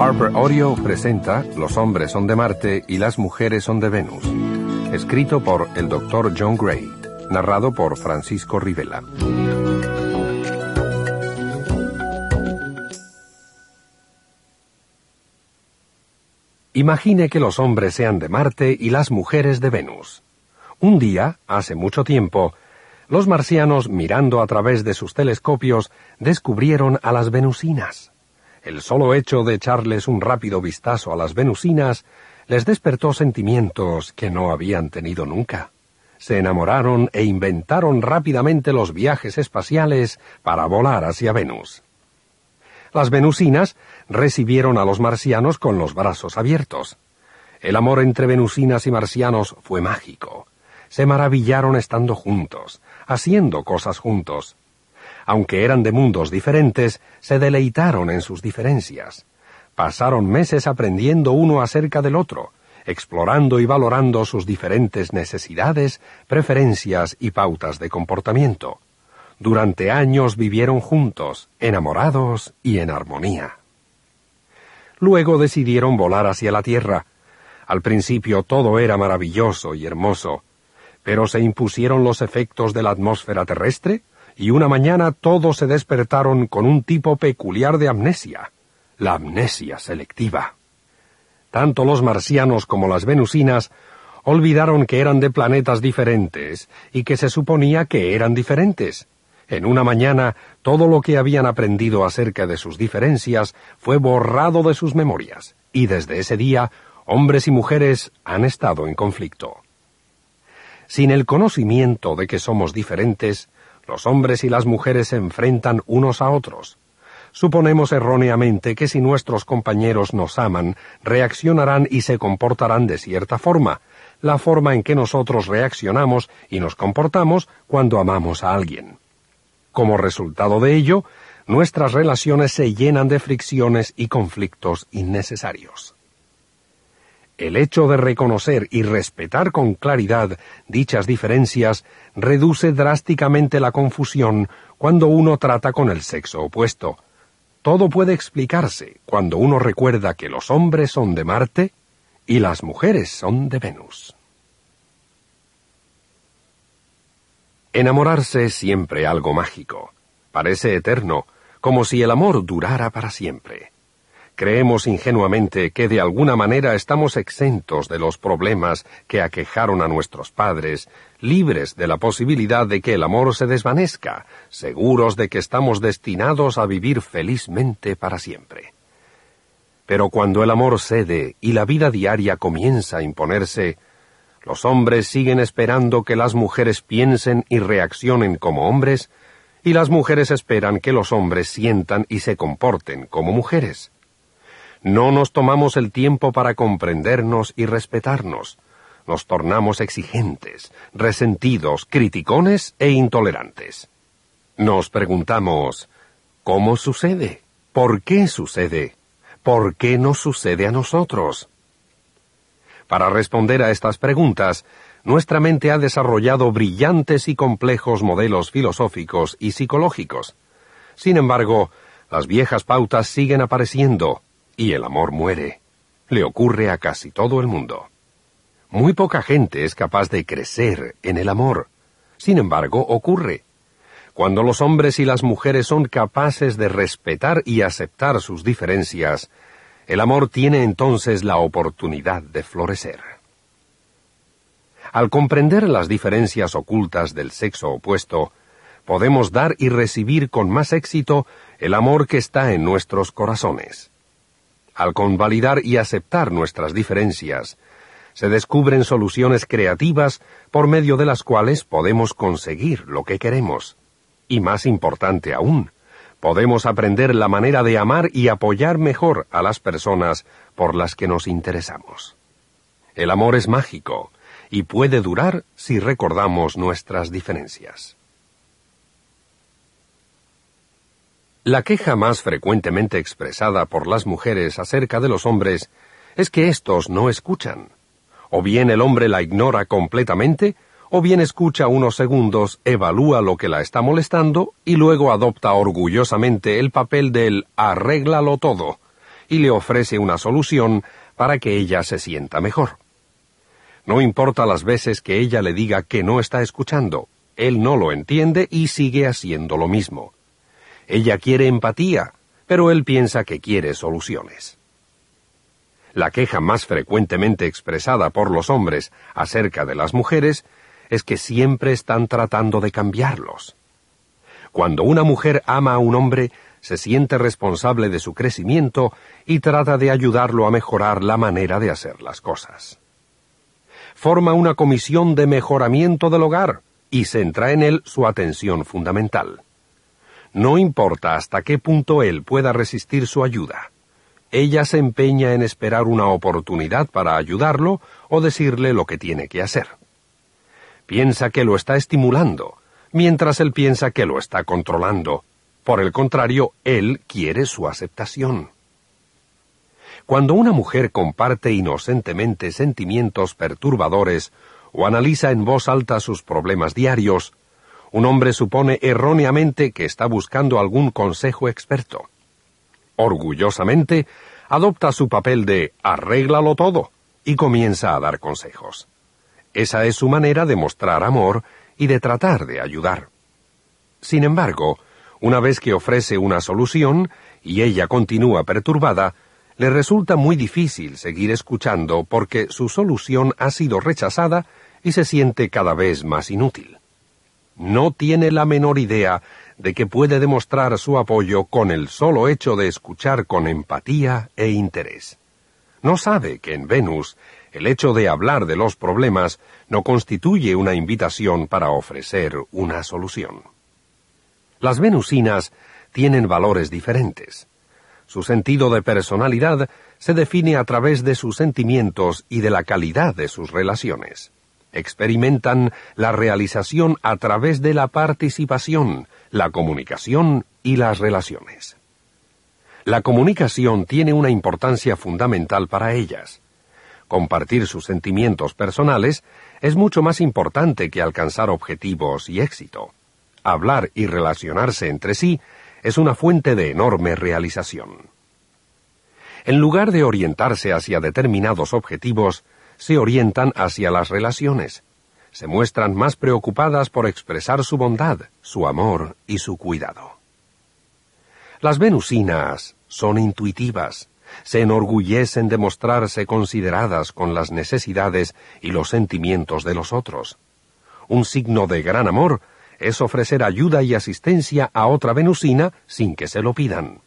Harper Audio presenta Los hombres son de Marte y las mujeres son de Venus. Escrito por el Dr. John Gray, narrado por Francisco Rivela. Imagine que los hombres sean de Marte y las mujeres de Venus. Un día, hace mucho tiempo, los marcianos, mirando a través de sus telescopios, descubrieron a las venusinas. El solo hecho de echarles un rápido vistazo a las venusinas les despertó sentimientos que no habían tenido nunca. Se enamoraron e inventaron rápidamente los viajes espaciales para volar hacia Venus. Las venusinas recibieron a los marcianos con los brazos abiertos. El amor entre venusinas y marcianos fue mágico. Se maravillaron estando juntos, haciendo cosas juntos. Aunque eran de mundos diferentes, se deleitaron en sus diferencias. Pasaron meses aprendiendo uno acerca del otro, explorando y valorando sus diferentes necesidades, preferencias y pautas de comportamiento. Durante años vivieron juntos, enamorados y en armonía. Luego decidieron volar hacia la Tierra. Al principio todo era maravilloso y hermoso, pero se impusieron los efectos de la atmósfera terrestre y una mañana todos se despertaron con un tipo peculiar de amnesia, la amnesia selectiva. Tanto los marcianos como las venusinas olvidaron que eran de planetas diferentes y que se suponía que eran diferentes. En una mañana, todo lo que habían aprendido acerca de sus diferencias fue borrado de sus memorias, y desde ese día, hombres y mujeres han estado en conflicto. Sin el conocimiento de que somos diferentes, los hombres y las mujeres se enfrentan unos a otros. Suponemos erróneamente que si nuestros compañeros nos aman, reaccionarán y se comportarán de cierta forma, la forma en que nosotros reaccionamos y nos comportamos cuando amamos a alguien. Como resultado de ello, nuestras relaciones se llenan de fricciones y conflictos innecesarios. El hecho de reconocer y respetar con claridad dichas diferencias reduce drásticamente la confusión cuando uno trata con el sexo opuesto. Todo puede explicarse cuando uno recuerda que los hombres son de Marte y las mujeres son de Venus. Enamorarse es siempre algo mágico. Parece eterno, como si el amor durara para siempre. Creemos ingenuamente que de alguna manera estamos exentos de los problemas que aquejaron a nuestros padres, libres de la posibilidad de que el amor se desvanezca, seguros de que estamos destinados a vivir felizmente para siempre. Pero cuando el amor cede y la vida diaria comienza a imponerse, los hombres siguen esperando que las mujeres piensen y reaccionen como hombres, y las mujeres esperan que los hombres sientan y se comporten como mujeres. No nos tomamos el tiempo para comprendernos y respetarnos. Nos tornamos exigentes, resentidos, criticones e intolerantes. Nos preguntamos, ¿cómo sucede? ¿Por qué sucede? ¿Por qué nos sucede a nosotros? Para responder a estas preguntas, nuestra mente ha desarrollado brillantes y complejos modelos filosóficos y psicológicos. Sin embargo, las viejas pautas siguen apareciendo, y el amor muere. Le ocurre a casi todo el mundo. Muy poca gente es capaz de crecer en el amor. Sin embargo, ocurre. Cuando los hombres y las mujeres son capaces de respetar y aceptar sus diferencias, el amor tiene entonces la oportunidad de florecer. Al comprender las diferencias ocultas del sexo opuesto, podemos dar y recibir con más éxito el amor que está en nuestros corazones. Al convalidar y aceptar nuestras diferencias, se descubren soluciones creativas por medio de las cuales podemos conseguir lo que queremos. Y más importante aún, podemos aprender la manera de amar y apoyar mejor a las personas por las que nos interesamos. El amor es mágico y puede durar si recordamos nuestras diferencias. La queja más frecuentemente expresada por las mujeres acerca de los hombres es que éstos no escuchan. O bien el hombre la ignora completamente, o bien escucha unos segundos, evalúa lo que la está molestando y luego adopta orgullosamente el papel del arréglalo todo y le ofrece una solución para que ella se sienta mejor. No importa las veces que ella le diga que no está escuchando, él no lo entiende y sigue haciendo lo mismo. Ella quiere empatía, pero él piensa que quiere soluciones. La queja más frecuentemente expresada por los hombres acerca de las mujeres es que siempre están tratando de cambiarlos. Cuando una mujer ama a un hombre, se siente responsable de su crecimiento y trata de ayudarlo a mejorar la manera de hacer las cosas. Forma una comisión de mejoramiento del hogar y centra en él su atención fundamental. No importa hasta qué punto él pueda resistir su ayuda. Ella se empeña en esperar una oportunidad para ayudarlo o decirle lo que tiene que hacer. Piensa que lo está estimulando, mientras él piensa que lo está controlando. Por el contrario, él quiere su aceptación. Cuando una mujer comparte inocentemente sentimientos perturbadores o analiza en voz alta sus problemas diarios, un hombre supone erróneamente que está buscando algún consejo experto. Orgullosamente, adopta su papel de arréglalo todo y comienza a dar consejos. Esa es su manera de mostrar amor y de tratar de ayudar. Sin embargo, una vez que ofrece una solución y ella continúa perturbada, le resulta muy difícil seguir escuchando porque su solución ha sido rechazada y se siente cada vez más inútil. No tiene la menor idea de que puede demostrar su apoyo con el solo hecho de escuchar con empatía e interés. No sabe que en Venus el hecho de hablar de los problemas no constituye una invitación para ofrecer una solución. Las venusinas tienen valores diferentes. Su sentido de personalidad se define a través de sus sentimientos y de la calidad de sus relaciones. Experimentan la realización a través de la participación, la comunicación y las relaciones. La comunicación tiene una importancia fundamental para ellas. Compartir sus sentimientos personales es mucho más importante que alcanzar objetivos y éxito. Hablar y relacionarse entre sí es una fuente de enorme realización. En lugar de orientarse hacia determinados objetivos, se orientan hacia las relaciones. Se muestran más preocupadas por expresar su bondad, su amor y su cuidado. Las venusinas son intuitivas, se enorgullecen de mostrarse consideradas con las necesidades y los sentimientos de los otros. Un signo de gran amor es ofrecer ayuda y asistencia a otra venusina sin que se lo pidan.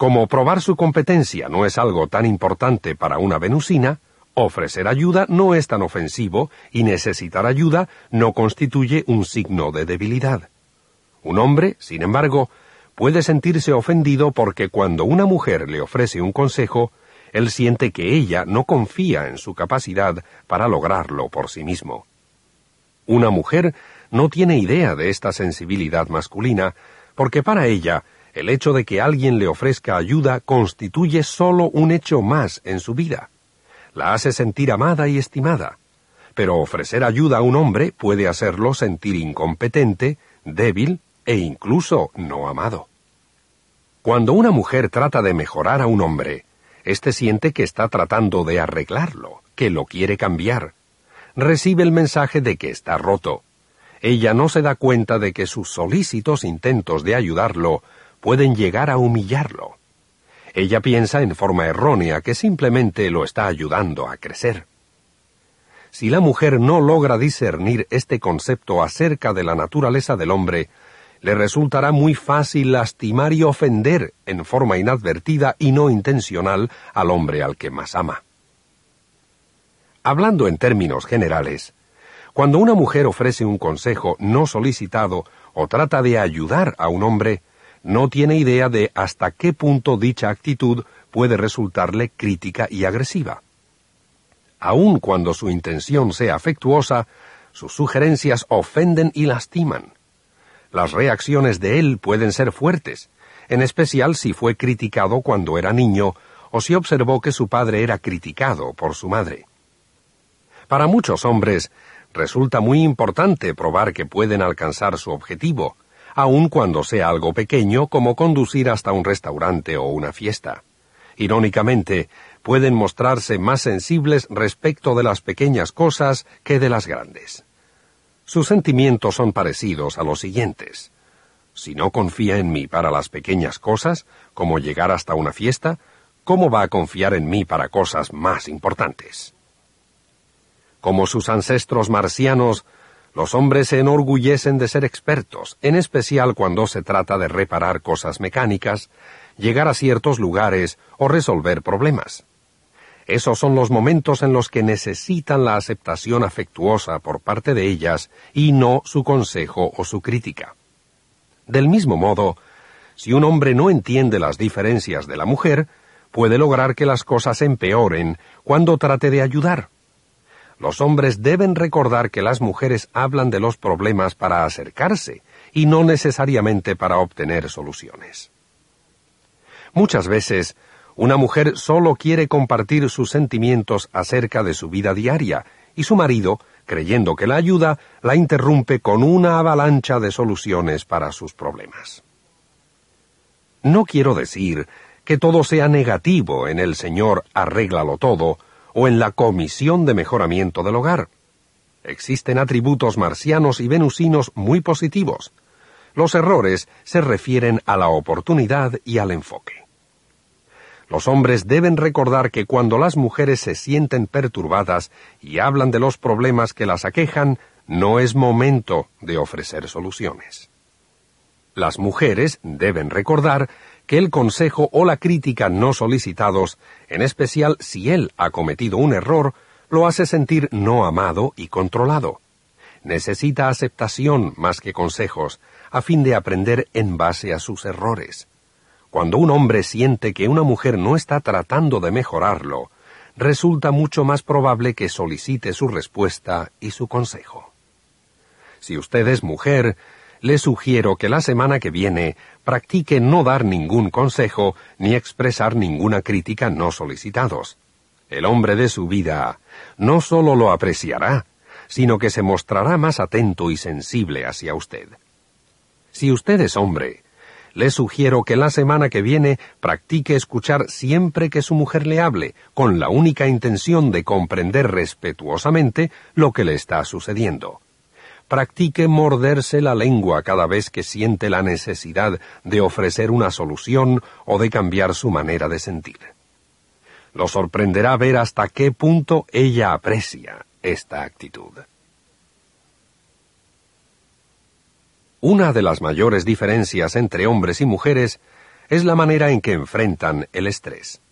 Como probar su competencia no es algo tan importante para una venusina, ofrecer ayuda no es tan ofensivo y necesitar ayuda no constituye un signo de debilidad. Un hombre, sin embargo, puede sentirse ofendido porque cuando una mujer le ofrece un consejo, él siente que ella no confía en su capacidad para lograrlo por sí mismo. Una mujer no tiene idea de esta sensibilidad masculina, porque para ella el hecho de que alguien le ofrezca ayuda constituye solo un hecho más en su vida. La hace sentir amada y estimada. Pero ofrecer ayuda a un hombre puede hacerlo sentir incompetente, débil e incluso no amado. Cuando una mujer trata de mejorar a un hombre, éste siente que está tratando de arreglarlo, que lo quiere cambiar. Recibe el mensaje de que está roto. Ella no se da cuenta de que sus solícitos intentos de ayudarlo pueden llegar a humillarlo. Ella piensa en forma errónea que simplemente lo está ayudando a crecer. Si la mujer no logra discernir este concepto acerca de la naturaleza del hombre, le resultará muy fácil lastimar y ofender en forma inadvertida y no intencional al hombre al que más ama. Hablando en términos generales, cuando una mujer ofrece un consejo no solicitado o trata de ayudar a un hombre, no tiene idea de hasta qué punto dicha actitud puede resultarle crítica y agresiva. Aun cuando su intención sea afectuosa, sus sugerencias ofenden y lastiman. Las reacciones de él pueden ser fuertes, en especial si fue criticado cuando era niño o si observó que su padre era criticado por su madre. Para muchos hombres, Resulta muy importante probar que pueden alcanzar su objetivo, aun cuando sea algo pequeño como conducir hasta un restaurante o una fiesta. Irónicamente, pueden mostrarse más sensibles respecto de las pequeñas cosas que de las grandes. Sus sentimientos son parecidos a los siguientes. Si no confía en mí para las pequeñas cosas, como llegar hasta una fiesta, ¿cómo va a confiar en mí para cosas más importantes? Como sus ancestros marcianos, los hombres se enorgullecen de ser expertos, en especial cuando se trata de reparar cosas mecánicas, llegar a ciertos lugares o resolver problemas. Esos son los momentos en los que necesitan la aceptación afectuosa por parte de ellas y no su consejo o su crítica. Del mismo modo, si un hombre no entiende las diferencias de la mujer, puede lograr que las cosas empeoren cuando trate de ayudar. Los hombres deben recordar que las mujeres hablan de los problemas para acercarse y no necesariamente para obtener soluciones. Muchas veces, una mujer solo quiere compartir sus sentimientos acerca de su vida diaria y su marido, creyendo que la ayuda, la interrumpe con una avalancha de soluciones para sus problemas. No quiero decir que todo sea negativo en el Señor arréglalo todo, o en la Comisión de Mejoramiento del Hogar. Existen atributos marcianos y venusinos muy positivos. Los errores se refieren a la oportunidad y al enfoque. Los hombres deben recordar que cuando las mujeres se sienten perturbadas y hablan de los problemas que las aquejan, no es momento de ofrecer soluciones. Las mujeres deben recordar que el consejo o la crítica no solicitados, en especial si él ha cometido un error, lo hace sentir no amado y controlado. Necesita aceptación más que consejos, a fin de aprender en base a sus errores. Cuando un hombre siente que una mujer no está tratando de mejorarlo, resulta mucho más probable que solicite su respuesta y su consejo. Si usted es mujer, le sugiero que la semana que viene practique no dar ningún consejo ni expresar ninguna crítica no solicitados. El hombre de su vida no solo lo apreciará, sino que se mostrará más atento y sensible hacia usted. Si usted es hombre, le sugiero que la semana que viene practique escuchar siempre que su mujer le hable, con la única intención de comprender respetuosamente lo que le está sucediendo practique morderse la lengua cada vez que siente la necesidad de ofrecer una solución o de cambiar su manera de sentir. Lo sorprenderá ver hasta qué punto ella aprecia esta actitud. Una de las mayores diferencias entre hombres y mujeres es la manera en que enfrentan el estrés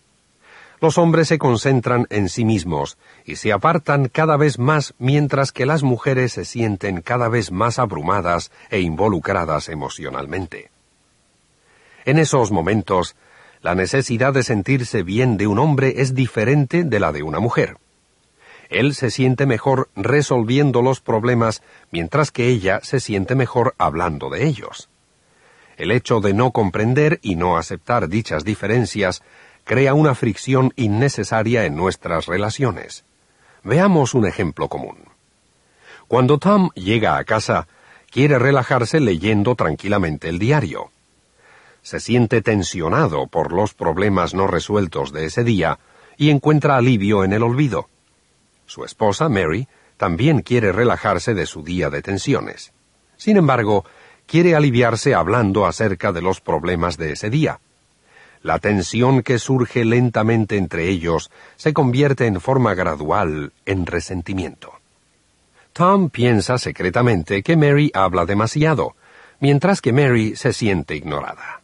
los hombres se concentran en sí mismos y se apartan cada vez más mientras que las mujeres se sienten cada vez más abrumadas e involucradas emocionalmente. En esos momentos, la necesidad de sentirse bien de un hombre es diferente de la de una mujer. Él se siente mejor resolviendo los problemas, mientras que ella se siente mejor hablando de ellos. El hecho de no comprender y no aceptar dichas diferencias crea una fricción innecesaria en nuestras relaciones. Veamos un ejemplo común. Cuando Tom llega a casa, quiere relajarse leyendo tranquilamente el diario. Se siente tensionado por los problemas no resueltos de ese día y encuentra alivio en el olvido. Su esposa, Mary, también quiere relajarse de su día de tensiones. Sin embargo, quiere aliviarse hablando acerca de los problemas de ese día. La tensión que surge lentamente entre ellos se convierte en forma gradual en resentimiento. Tom piensa secretamente que Mary habla demasiado, mientras que Mary se siente ignorada.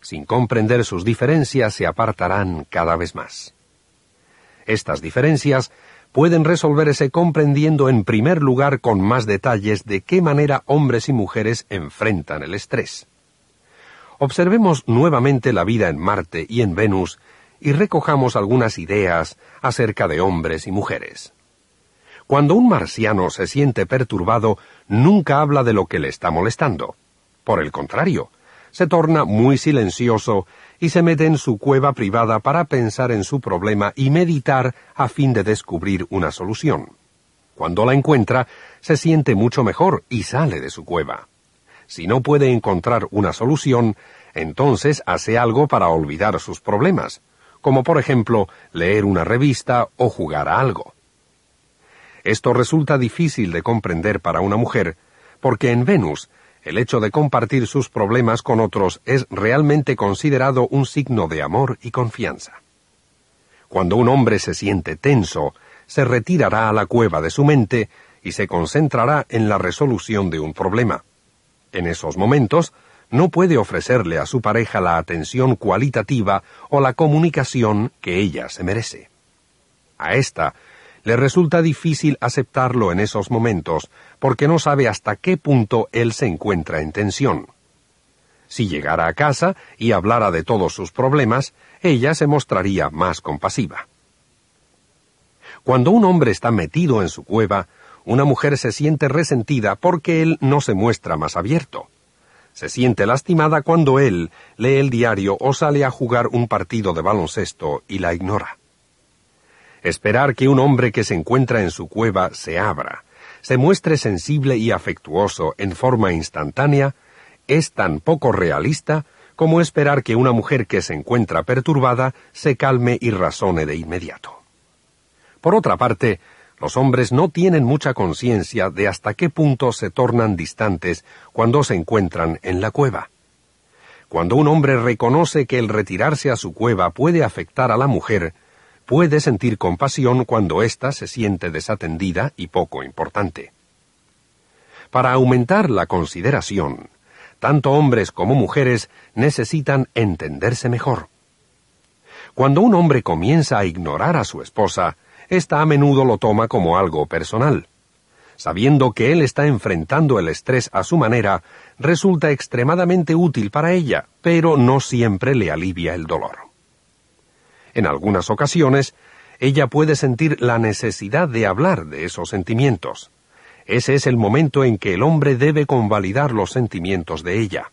Sin comprender sus diferencias se apartarán cada vez más. Estas diferencias pueden resolverse comprendiendo en primer lugar con más detalles de qué manera hombres y mujeres enfrentan el estrés. Observemos nuevamente la vida en Marte y en Venus y recojamos algunas ideas acerca de hombres y mujeres. Cuando un marciano se siente perturbado, nunca habla de lo que le está molestando. Por el contrario, se torna muy silencioso y se mete en su cueva privada para pensar en su problema y meditar a fin de descubrir una solución. Cuando la encuentra, se siente mucho mejor y sale de su cueva. Si no puede encontrar una solución, entonces hace algo para olvidar sus problemas, como por ejemplo leer una revista o jugar a algo. Esto resulta difícil de comprender para una mujer, porque en Venus el hecho de compartir sus problemas con otros es realmente considerado un signo de amor y confianza. Cuando un hombre se siente tenso, se retirará a la cueva de su mente y se concentrará en la resolución de un problema. En esos momentos, no puede ofrecerle a su pareja la atención cualitativa o la comunicación que ella se merece. A esta le resulta difícil aceptarlo en esos momentos porque no sabe hasta qué punto él se encuentra en tensión. Si llegara a casa y hablara de todos sus problemas, ella se mostraría más compasiva. Cuando un hombre está metido en su cueva, una mujer se siente resentida porque él no se muestra más abierto. Se siente lastimada cuando él lee el diario o sale a jugar un partido de baloncesto y la ignora. Esperar que un hombre que se encuentra en su cueva se abra, se muestre sensible y afectuoso en forma instantánea, es tan poco realista como esperar que una mujer que se encuentra perturbada se calme y razone de inmediato. Por otra parte, los hombres no tienen mucha conciencia de hasta qué punto se tornan distantes cuando se encuentran en la cueva. Cuando un hombre reconoce que el retirarse a su cueva puede afectar a la mujer, puede sentir compasión cuando ésta se siente desatendida y poco importante. Para aumentar la consideración, tanto hombres como mujeres necesitan entenderse mejor. Cuando un hombre comienza a ignorar a su esposa, ésta a menudo lo toma como algo personal. Sabiendo que él está enfrentando el estrés a su manera, resulta extremadamente útil para ella, pero no siempre le alivia el dolor. En algunas ocasiones, ella puede sentir la necesidad de hablar de esos sentimientos. Ese es el momento en que el hombre debe convalidar los sentimientos de ella.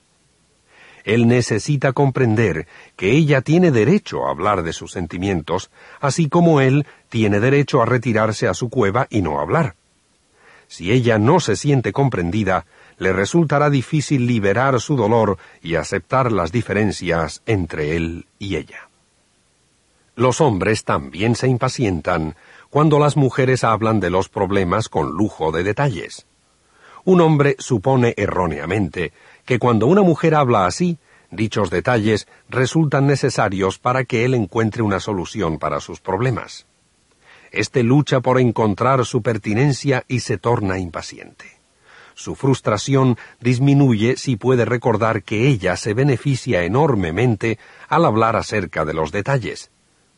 Él necesita comprender que ella tiene derecho a hablar de sus sentimientos, así como él tiene derecho a retirarse a su cueva y no hablar. Si ella no se siente comprendida, le resultará difícil liberar su dolor y aceptar las diferencias entre él y ella. Los hombres también se impacientan cuando las mujeres hablan de los problemas con lujo de detalles. Un hombre supone erróneamente que cuando una mujer habla así, dichos detalles resultan necesarios para que él encuentre una solución para sus problemas. Este lucha por encontrar su pertinencia y se torna impaciente. Su frustración disminuye si puede recordar que ella se beneficia enormemente al hablar acerca de los detalles,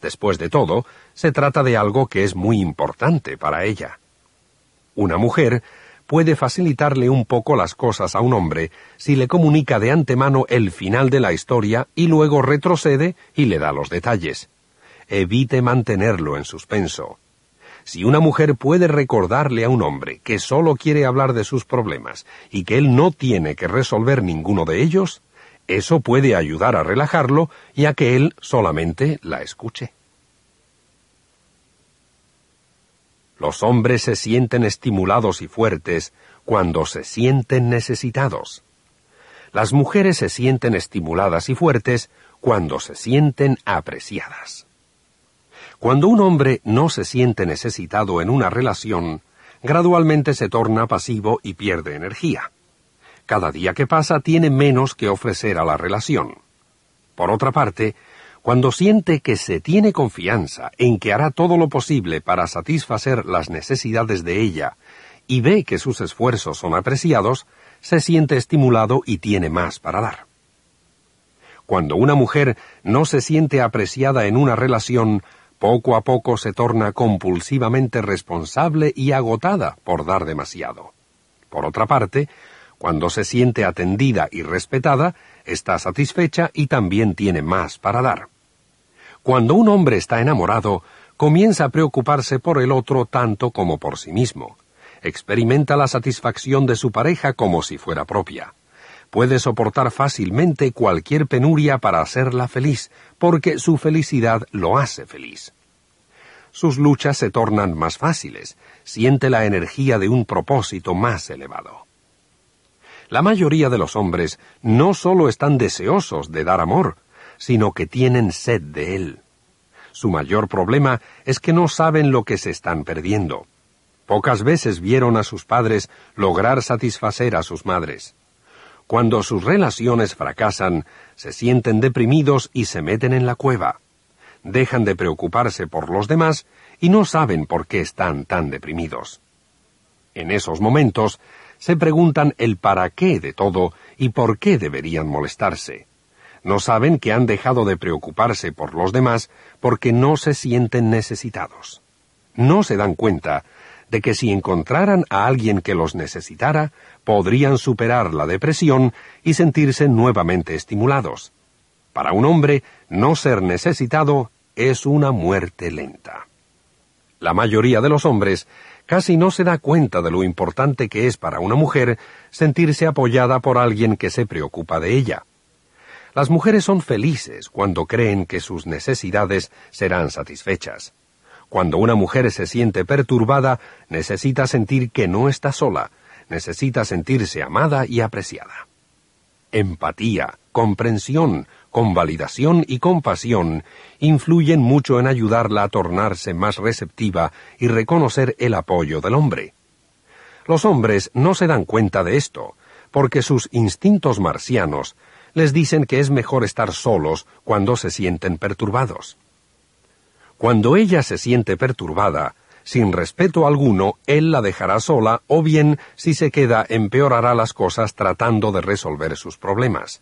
Después de todo, se trata de algo que es muy importante para ella. Una mujer puede facilitarle un poco las cosas a un hombre si le comunica de antemano el final de la historia y luego retrocede y le da los detalles. Evite mantenerlo en suspenso. Si una mujer puede recordarle a un hombre que solo quiere hablar de sus problemas y que él no tiene que resolver ninguno de ellos, eso puede ayudar a relajarlo y a que él solamente la escuche. Los hombres se sienten estimulados y fuertes cuando se sienten necesitados. Las mujeres se sienten estimuladas y fuertes cuando se sienten apreciadas. Cuando un hombre no se siente necesitado en una relación, gradualmente se torna pasivo y pierde energía. Cada día que pasa tiene menos que ofrecer a la relación. Por otra parte, cuando siente que se tiene confianza en que hará todo lo posible para satisfacer las necesidades de ella y ve que sus esfuerzos son apreciados, se siente estimulado y tiene más para dar. Cuando una mujer no se siente apreciada en una relación, poco a poco se torna compulsivamente responsable y agotada por dar demasiado. Por otra parte, cuando se siente atendida y respetada, está satisfecha y también tiene más para dar. Cuando un hombre está enamorado, comienza a preocuparse por el otro tanto como por sí mismo. Experimenta la satisfacción de su pareja como si fuera propia. Puede soportar fácilmente cualquier penuria para hacerla feliz, porque su felicidad lo hace feliz. sus luchas se tornan más fáciles, siente la energía de un propósito más elevado. La mayoría de los hombres no solo están deseosos de dar amor, sino que tienen sed de él. Su mayor problema es que no saben lo que se están perdiendo. Pocas veces vieron a sus padres lograr satisfacer a sus madres. Cuando sus relaciones fracasan, se sienten deprimidos y se meten en la cueva. Dejan de preocuparse por los demás y no saben por qué están tan deprimidos. En esos momentos se preguntan el para qué de todo y por qué deberían molestarse. No saben que han dejado de preocuparse por los demás porque no se sienten necesitados. No se dan cuenta de que si encontraran a alguien que los necesitara, podrían superar la depresión y sentirse nuevamente estimulados. Para un hombre, no ser necesitado es una muerte lenta. La mayoría de los hombres casi no se da cuenta de lo importante que es para una mujer sentirse apoyada por alguien que se preocupa de ella. Las mujeres son felices cuando creen que sus necesidades serán satisfechas. Cuando una mujer se siente perturbada, necesita sentir que no está sola, necesita sentirse amada y apreciada. Empatía, comprensión, convalidación y compasión influyen mucho en ayudarla a tornarse más receptiva y reconocer el apoyo del hombre. Los hombres no se dan cuenta de esto, porque sus instintos marcianos les dicen que es mejor estar solos cuando se sienten perturbados. Cuando ella se siente perturbada, sin respeto alguno, él la dejará sola o bien, si se queda, empeorará las cosas tratando de resolver sus problemas.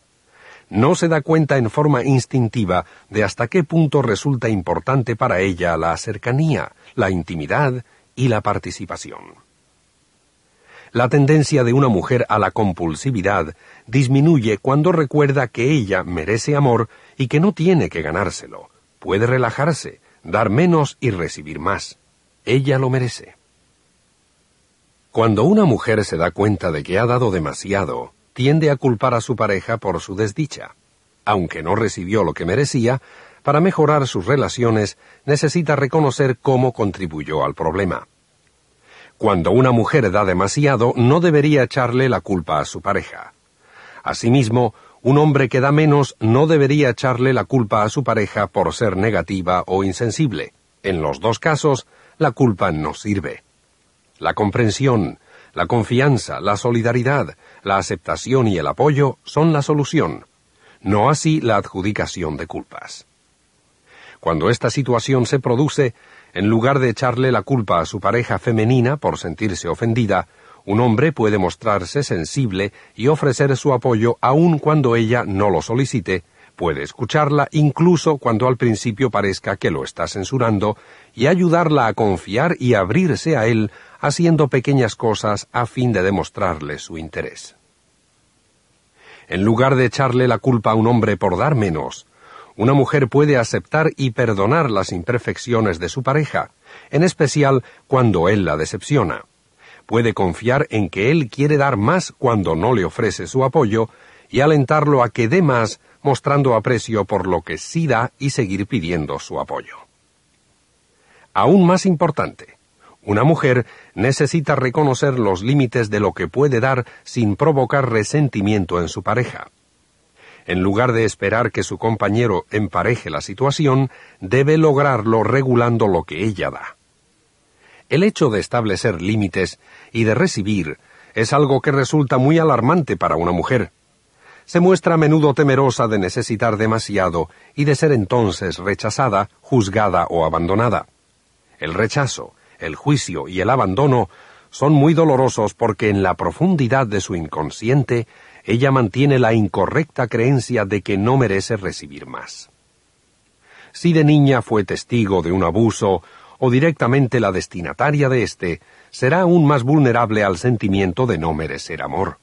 No se da cuenta en forma instintiva de hasta qué punto resulta importante para ella la cercanía, la intimidad y la participación. La tendencia de una mujer a la compulsividad disminuye cuando recuerda que ella merece amor y que no tiene que ganárselo. Puede relajarse, dar menos y recibir más. Ella lo merece. Cuando una mujer se da cuenta de que ha dado demasiado, tiende a culpar a su pareja por su desdicha. Aunque no recibió lo que merecía, para mejorar sus relaciones necesita reconocer cómo contribuyó al problema. Cuando una mujer da demasiado, no debería echarle la culpa a su pareja. Asimismo, un hombre que da menos no debería echarle la culpa a su pareja por ser negativa o insensible. En los dos casos, la culpa no sirve. La comprensión, la confianza, la solidaridad, la aceptación y el apoyo son la solución, no así la adjudicación de culpas. Cuando esta situación se produce, en lugar de echarle la culpa a su pareja femenina por sentirse ofendida, un hombre puede mostrarse sensible y ofrecer su apoyo aun cuando ella no lo solicite, Puede escucharla incluso cuando al principio parezca que lo está censurando y ayudarla a confiar y abrirse a él haciendo pequeñas cosas a fin de demostrarle su interés. En lugar de echarle la culpa a un hombre por dar menos, una mujer puede aceptar y perdonar las imperfecciones de su pareja, en especial cuando él la decepciona. Puede confiar en que él quiere dar más cuando no le ofrece su apoyo y alentarlo a que dé más mostrando aprecio por lo que sí da y seguir pidiendo su apoyo. Aún más importante, una mujer necesita reconocer los límites de lo que puede dar sin provocar resentimiento en su pareja. En lugar de esperar que su compañero empareje la situación, debe lograrlo regulando lo que ella da. El hecho de establecer límites y de recibir es algo que resulta muy alarmante para una mujer, se muestra a menudo temerosa de necesitar demasiado y de ser entonces rechazada, juzgada o abandonada. El rechazo, el juicio y el abandono son muy dolorosos porque en la profundidad de su inconsciente ella mantiene la incorrecta creencia de que no merece recibir más. Si de niña fue testigo de un abuso o directamente la destinataria de éste, será aún más vulnerable al sentimiento de no merecer amor.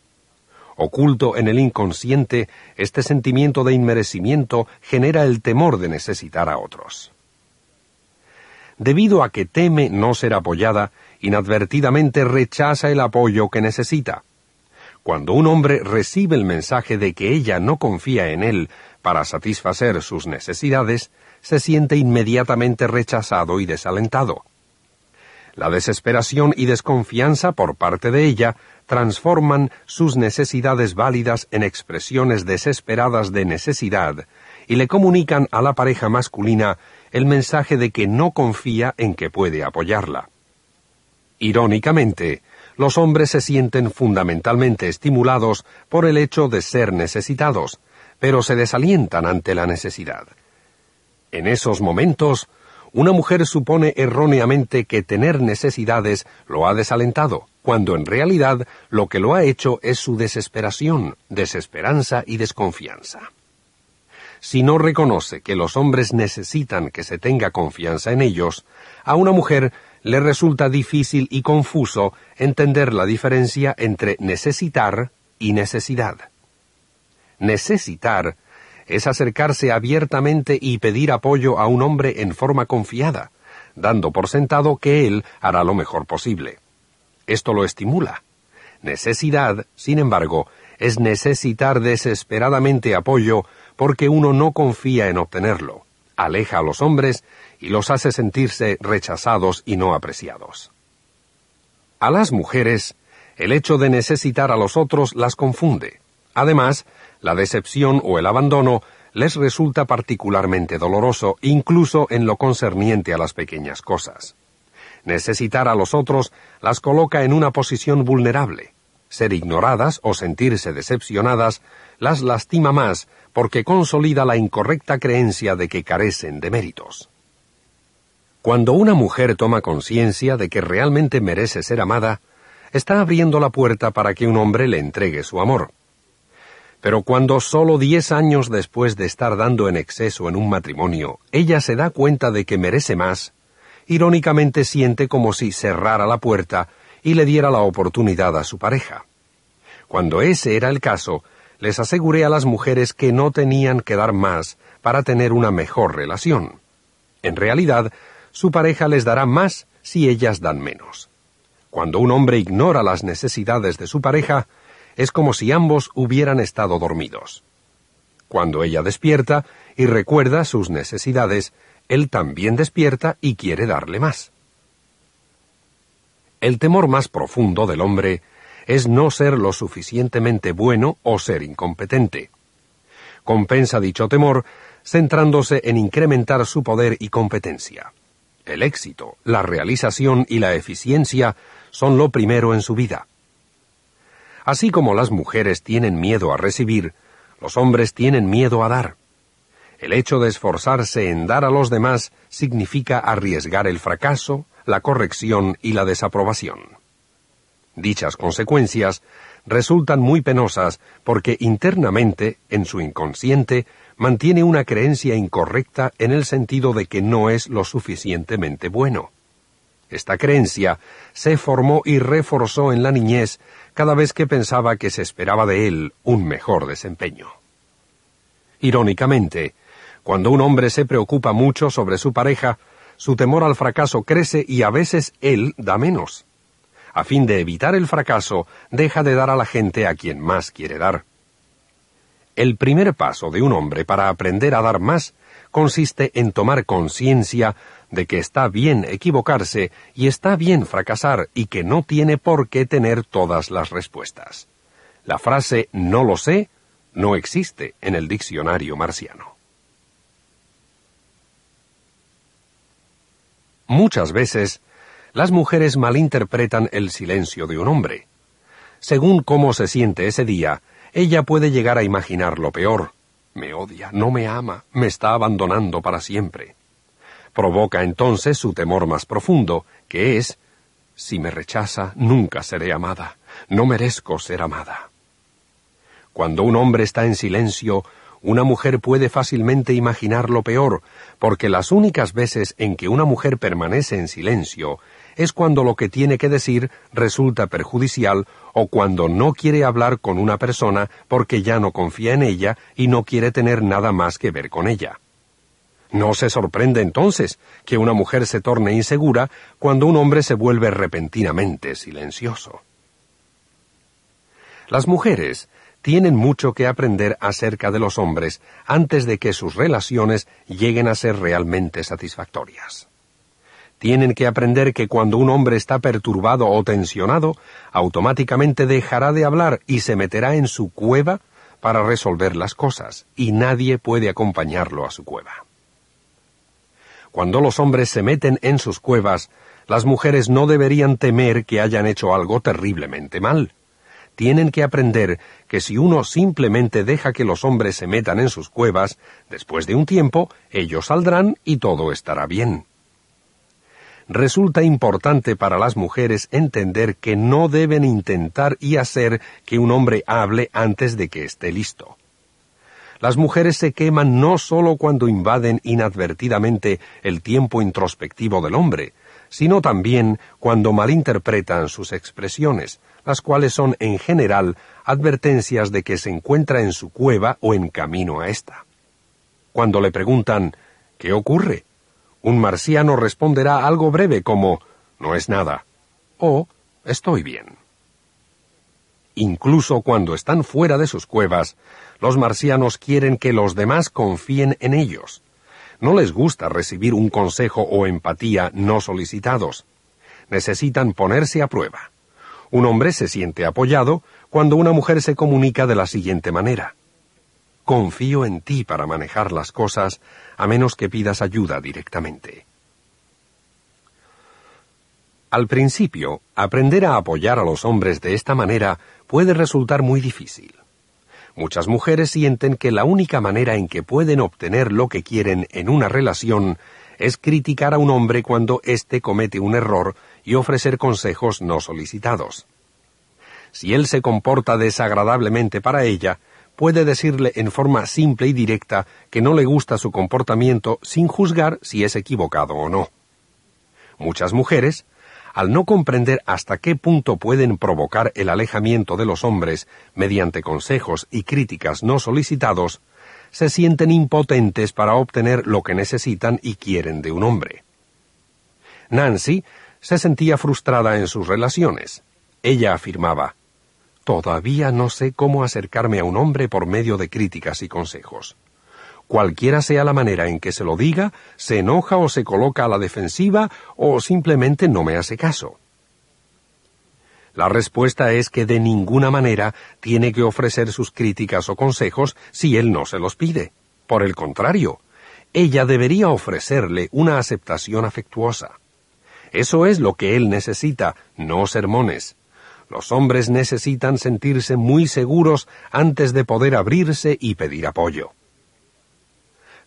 Oculto en el inconsciente, este sentimiento de inmerecimiento genera el temor de necesitar a otros. Debido a que teme no ser apoyada, inadvertidamente rechaza el apoyo que necesita. Cuando un hombre recibe el mensaje de que ella no confía en él para satisfacer sus necesidades, se siente inmediatamente rechazado y desalentado. La desesperación y desconfianza por parte de ella transforman sus necesidades válidas en expresiones desesperadas de necesidad y le comunican a la pareja masculina el mensaje de que no confía en que puede apoyarla. Irónicamente, los hombres se sienten fundamentalmente estimulados por el hecho de ser necesitados, pero se desalientan ante la necesidad. En esos momentos, una mujer supone erróneamente que tener necesidades lo ha desalentado, cuando en realidad lo que lo ha hecho es su desesperación, desesperanza y desconfianza. Si no reconoce que los hombres necesitan que se tenga confianza en ellos, a una mujer le resulta difícil y confuso entender la diferencia entre necesitar y necesidad. Necesitar es acercarse abiertamente y pedir apoyo a un hombre en forma confiada, dando por sentado que él hará lo mejor posible. Esto lo estimula. Necesidad, sin embargo, es necesitar desesperadamente apoyo porque uno no confía en obtenerlo, aleja a los hombres y los hace sentirse rechazados y no apreciados. A las mujeres, el hecho de necesitar a los otros las confunde. Además, la decepción o el abandono les resulta particularmente doloroso, incluso en lo concerniente a las pequeñas cosas. Necesitar a los otros las coloca en una posición vulnerable. Ser ignoradas o sentirse decepcionadas las lastima más porque consolida la incorrecta creencia de que carecen de méritos. Cuando una mujer toma conciencia de que realmente merece ser amada, está abriendo la puerta para que un hombre le entregue su amor. Pero cuando solo diez años después de estar dando en exceso en un matrimonio, ella se da cuenta de que merece más, irónicamente siente como si cerrara la puerta y le diera la oportunidad a su pareja. Cuando ese era el caso, les aseguré a las mujeres que no tenían que dar más para tener una mejor relación. En realidad, su pareja les dará más si ellas dan menos. Cuando un hombre ignora las necesidades de su pareja, es como si ambos hubieran estado dormidos. Cuando ella despierta y recuerda sus necesidades, él también despierta y quiere darle más. El temor más profundo del hombre es no ser lo suficientemente bueno o ser incompetente. Compensa dicho temor centrándose en incrementar su poder y competencia. El éxito, la realización y la eficiencia son lo primero en su vida. Así como las mujeres tienen miedo a recibir, los hombres tienen miedo a dar. El hecho de esforzarse en dar a los demás significa arriesgar el fracaso, la corrección y la desaprobación. Dichas consecuencias resultan muy penosas porque internamente, en su inconsciente, mantiene una creencia incorrecta en el sentido de que no es lo suficientemente bueno. Esta creencia se formó y reforzó en la niñez cada vez que pensaba que se esperaba de él un mejor desempeño. Irónicamente, cuando un hombre se preocupa mucho sobre su pareja, su temor al fracaso crece y a veces él da menos. A fin de evitar el fracaso, deja de dar a la gente a quien más quiere dar. El primer paso de un hombre para aprender a dar más consiste en tomar conciencia de que está bien equivocarse y está bien fracasar y que no tiene por qué tener todas las respuestas. La frase no lo sé no existe en el diccionario marciano. Muchas veces, las mujeres malinterpretan el silencio de un hombre. Según cómo se siente ese día, ella puede llegar a imaginar lo peor. Me odia, no me ama, me está abandonando para siempre. Provoca entonces su temor más profundo, que es, si me rechaza, nunca seré amada, no merezco ser amada. Cuando un hombre está en silencio, una mujer puede fácilmente imaginar lo peor, porque las únicas veces en que una mujer permanece en silencio es cuando lo que tiene que decir resulta perjudicial o cuando no quiere hablar con una persona porque ya no confía en ella y no quiere tener nada más que ver con ella. No se sorprende entonces que una mujer se torne insegura cuando un hombre se vuelve repentinamente silencioso. Las mujeres tienen mucho que aprender acerca de los hombres antes de que sus relaciones lleguen a ser realmente satisfactorias. Tienen que aprender que cuando un hombre está perturbado o tensionado, automáticamente dejará de hablar y se meterá en su cueva para resolver las cosas, y nadie puede acompañarlo a su cueva. Cuando los hombres se meten en sus cuevas, las mujeres no deberían temer que hayan hecho algo terriblemente mal. Tienen que aprender que si uno simplemente deja que los hombres se metan en sus cuevas, después de un tiempo ellos saldrán y todo estará bien resulta importante para las mujeres entender que no deben intentar y hacer que un hombre hable antes de que esté listo. Las mujeres se queman no solo cuando invaden inadvertidamente el tiempo introspectivo del hombre, sino también cuando malinterpretan sus expresiones, las cuales son en general advertencias de que se encuentra en su cueva o en camino a ésta. Cuando le preguntan ¿Qué ocurre? un marciano responderá algo breve como no es nada o estoy bien. Incluso cuando están fuera de sus cuevas, los marcianos quieren que los demás confíen en ellos. No les gusta recibir un consejo o empatía no solicitados. Necesitan ponerse a prueba. Un hombre se siente apoyado cuando una mujer se comunica de la siguiente manera. Confío en ti para manejar las cosas, a menos que pidas ayuda directamente. Al principio, aprender a apoyar a los hombres de esta manera puede resultar muy difícil. Muchas mujeres sienten que la única manera en que pueden obtener lo que quieren en una relación es criticar a un hombre cuando éste comete un error y ofrecer consejos no solicitados. Si él se comporta desagradablemente para ella, puede decirle en forma simple y directa que no le gusta su comportamiento sin juzgar si es equivocado o no. Muchas mujeres, al no comprender hasta qué punto pueden provocar el alejamiento de los hombres mediante consejos y críticas no solicitados, se sienten impotentes para obtener lo que necesitan y quieren de un hombre. Nancy se sentía frustrada en sus relaciones. Ella afirmaba, Todavía no sé cómo acercarme a un hombre por medio de críticas y consejos. Cualquiera sea la manera en que se lo diga, se enoja o se coloca a la defensiva o simplemente no me hace caso. La respuesta es que de ninguna manera tiene que ofrecer sus críticas o consejos si él no se los pide. Por el contrario, ella debería ofrecerle una aceptación afectuosa. Eso es lo que él necesita, no sermones. Los hombres necesitan sentirse muy seguros antes de poder abrirse y pedir apoyo.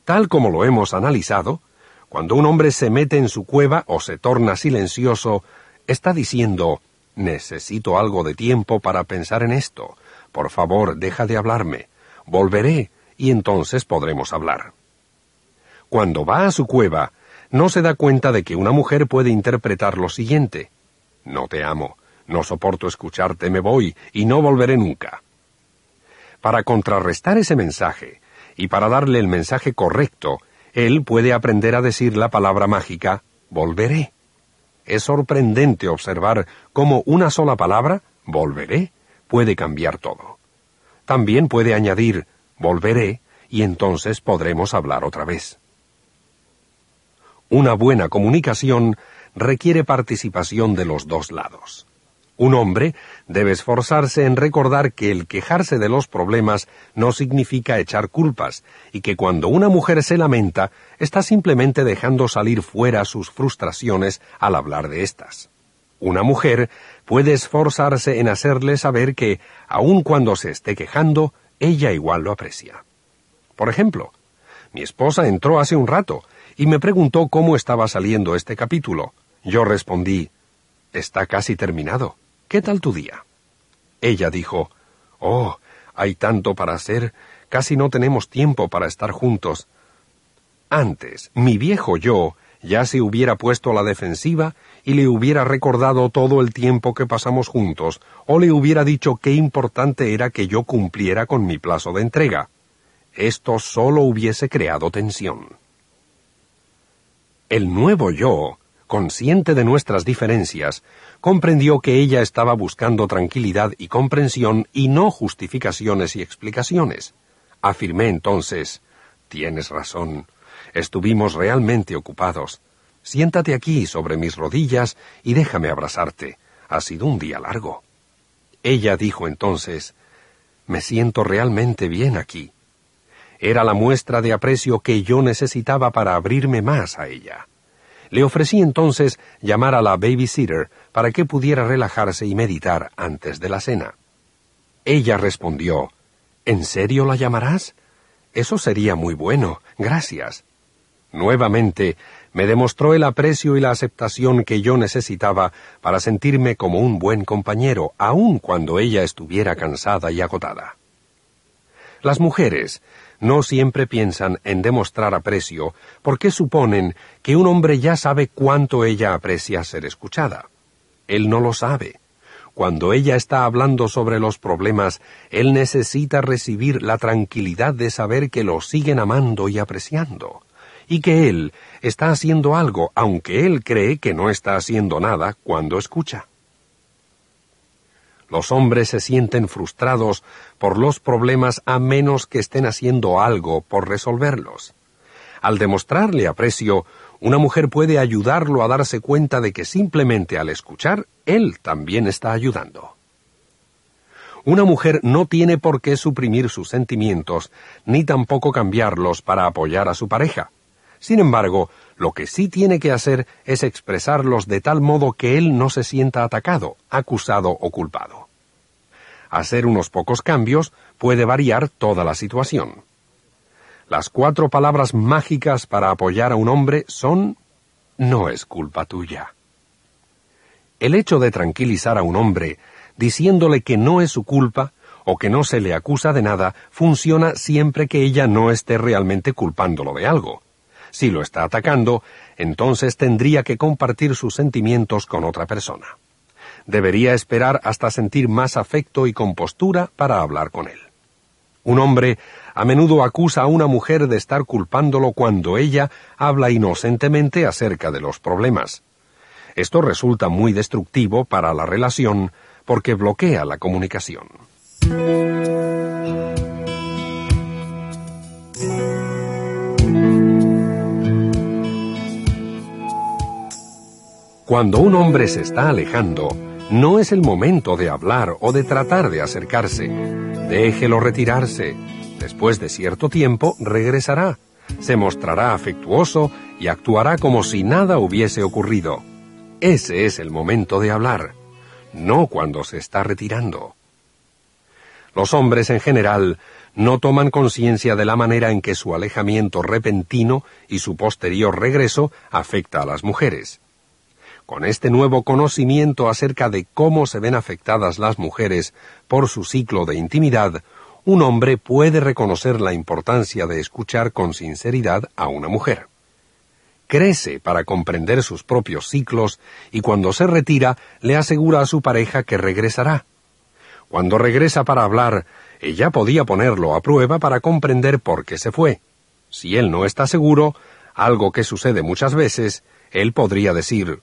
Tal como lo hemos analizado, cuando un hombre se mete en su cueva o se torna silencioso, está diciendo Necesito algo de tiempo para pensar en esto. Por favor, deja de hablarme. Volveré y entonces podremos hablar. Cuando va a su cueva, no se da cuenta de que una mujer puede interpretar lo siguiente. No te amo. No soporto escucharte, me voy y no volveré nunca. Para contrarrestar ese mensaje y para darle el mensaje correcto, él puede aprender a decir la palabra mágica volveré. Es sorprendente observar cómo una sola palabra, volveré, puede cambiar todo. También puede añadir volveré y entonces podremos hablar otra vez. Una buena comunicación requiere participación de los dos lados. Un hombre debe esforzarse en recordar que el quejarse de los problemas no significa echar culpas, y que cuando una mujer se lamenta, está simplemente dejando salir fuera sus frustraciones al hablar de estas. Una mujer puede esforzarse en hacerle saber que, aun cuando se esté quejando, ella igual lo aprecia. Por ejemplo, mi esposa entró hace un rato y me preguntó cómo estaba saliendo este capítulo. Yo respondí, está casi terminado. ¿Qué tal tu día? Ella dijo, Oh, hay tanto para hacer, casi no tenemos tiempo para estar juntos. Antes, mi viejo yo ya se hubiera puesto a la defensiva y le hubiera recordado todo el tiempo que pasamos juntos, o le hubiera dicho qué importante era que yo cumpliera con mi plazo de entrega. Esto solo hubiese creado tensión. El nuevo yo consciente de nuestras diferencias, comprendió que ella estaba buscando tranquilidad y comprensión y no justificaciones y explicaciones. Afirmé entonces, Tienes razón, estuvimos realmente ocupados. Siéntate aquí sobre mis rodillas y déjame abrazarte. Ha sido un día largo. Ella dijo entonces, Me siento realmente bien aquí. Era la muestra de aprecio que yo necesitaba para abrirme más a ella. Le ofrecí entonces llamar a la babysitter para que pudiera relajarse y meditar antes de la cena. Ella respondió, ¿En serio la llamarás? Eso sería muy bueno, gracias. Nuevamente, me demostró el aprecio y la aceptación que yo necesitaba para sentirme como un buen compañero, aun cuando ella estuviera cansada y agotada. Las mujeres no siempre piensan en demostrar aprecio porque suponen que un hombre ya sabe cuánto ella aprecia ser escuchada. Él no lo sabe. Cuando ella está hablando sobre los problemas, él necesita recibir la tranquilidad de saber que lo siguen amando y apreciando y que él está haciendo algo, aunque él cree que no está haciendo nada cuando escucha. Los hombres se sienten frustrados por los problemas a menos que estén haciendo algo por resolverlos. Al demostrarle aprecio, una mujer puede ayudarlo a darse cuenta de que simplemente al escuchar, él también está ayudando. Una mujer no tiene por qué suprimir sus sentimientos, ni tampoco cambiarlos para apoyar a su pareja. Sin embargo, lo que sí tiene que hacer es expresarlos de tal modo que él no se sienta atacado, acusado o culpado. Hacer unos pocos cambios puede variar toda la situación. Las cuatro palabras mágicas para apoyar a un hombre son no es culpa tuya. El hecho de tranquilizar a un hombre diciéndole que no es su culpa o que no se le acusa de nada funciona siempre que ella no esté realmente culpándolo de algo. Si lo está atacando, entonces tendría que compartir sus sentimientos con otra persona. Debería esperar hasta sentir más afecto y compostura para hablar con él. Un hombre a menudo acusa a una mujer de estar culpándolo cuando ella habla inocentemente acerca de los problemas. Esto resulta muy destructivo para la relación porque bloquea la comunicación. Cuando un hombre se está alejando, no es el momento de hablar o de tratar de acercarse. Déjelo retirarse. Después de cierto tiempo regresará. Se mostrará afectuoso y actuará como si nada hubiese ocurrido. Ese es el momento de hablar, no cuando se está retirando. Los hombres en general no toman conciencia de la manera en que su alejamiento repentino y su posterior regreso afecta a las mujeres. Con este nuevo conocimiento acerca de cómo se ven afectadas las mujeres por su ciclo de intimidad, un hombre puede reconocer la importancia de escuchar con sinceridad a una mujer. Crece para comprender sus propios ciclos y cuando se retira le asegura a su pareja que regresará. Cuando regresa para hablar, ella podía ponerlo a prueba para comprender por qué se fue. Si él no está seguro, algo que sucede muchas veces, él podría decir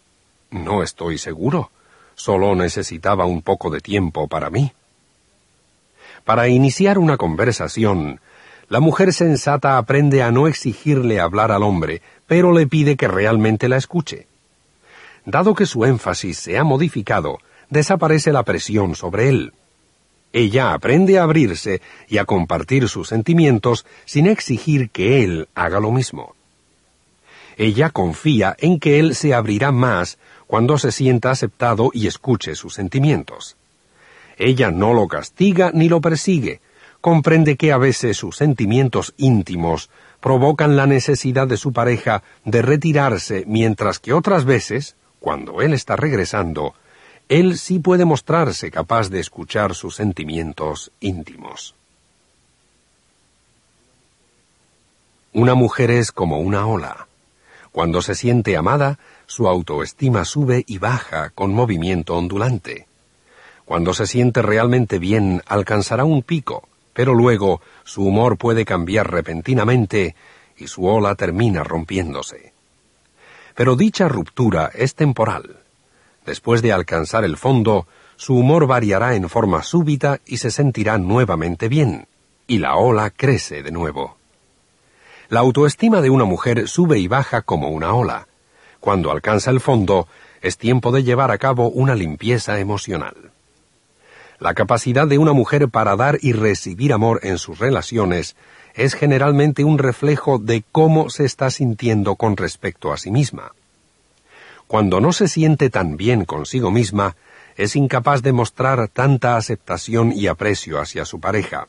no estoy seguro. Solo necesitaba un poco de tiempo para mí. Para iniciar una conversación, la mujer sensata aprende a no exigirle hablar al hombre, pero le pide que realmente la escuche. Dado que su énfasis se ha modificado, desaparece la presión sobre él. Ella aprende a abrirse y a compartir sus sentimientos sin exigir que él haga lo mismo. Ella confía en que él se abrirá más cuando se sienta aceptado y escuche sus sentimientos. Ella no lo castiga ni lo persigue, comprende que a veces sus sentimientos íntimos provocan la necesidad de su pareja de retirarse, mientras que otras veces, cuando él está regresando, él sí puede mostrarse capaz de escuchar sus sentimientos íntimos. Una mujer es como una ola. Cuando se siente amada, su autoestima sube y baja con movimiento ondulante. Cuando se siente realmente bien, alcanzará un pico, pero luego su humor puede cambiar repentinamente y su ola termina rompiéndose. Pero dicha ruptura es temporal. Después de alcanzar el fondo, su humor variará en forma súbita y se sentirá nuevamente bien, y la ola crece de nuevo. La autoestima de una mujer sube y baja como una ola. Cuando alcanza el fondo, es tiempo de llevar a cabo una limpieza emocional. La capacidad de una mujer para dar y recibir amor en sus relaciones es generalmente un reflejo de cómo se está sintiendo con respecto a sí misma. Cuando no se siente tan bien consigo misma, es incapaz de mostrar tanta aceptación y aprecio hacia su pareja.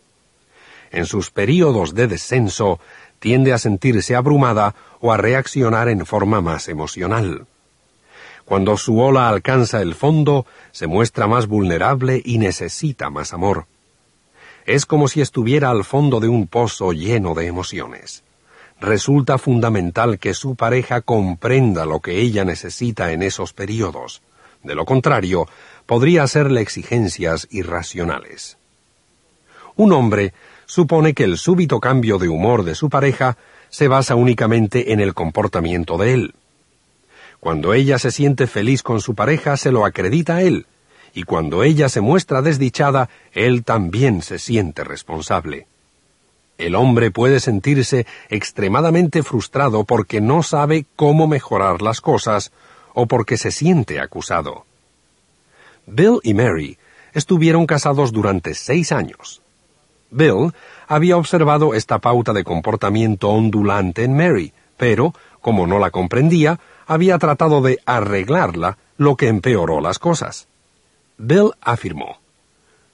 En sus períodos de descenso, tiende a sentirse abrumada o a reaccionar en forma más emocional. Cuando su ola alcanza el fondo, se muestra más vulnerable y necesita más amor. Es como si estuviera al fondo de un pozo lleno de emociones. Resulta fundamental que su pareja comprenda lo que ella necesita en esos periodos. De lo contrario, podría hacerle exigencias irracionales. Un hombre supone que el súbito cambio de humor de su pareja se basa únicamente en el comportamiento de él. Cuando ella se siente feliz con su pareja, se lo acredita a él, y cuando ella se muestra desdichada, él también se siente responsable. El hombre puede sentirse extremadamente frustrado porque no sabe cómo mejorar las cosas o porque se siente acusado. Bill y Mary estuvieron casados durante seis años. Bill había observado esta pauta de comportamiento ondulante en Mary, pero, como no la comprendía, había tratado de arreglarla, lo que empeoró las cosas. Bill afirmó,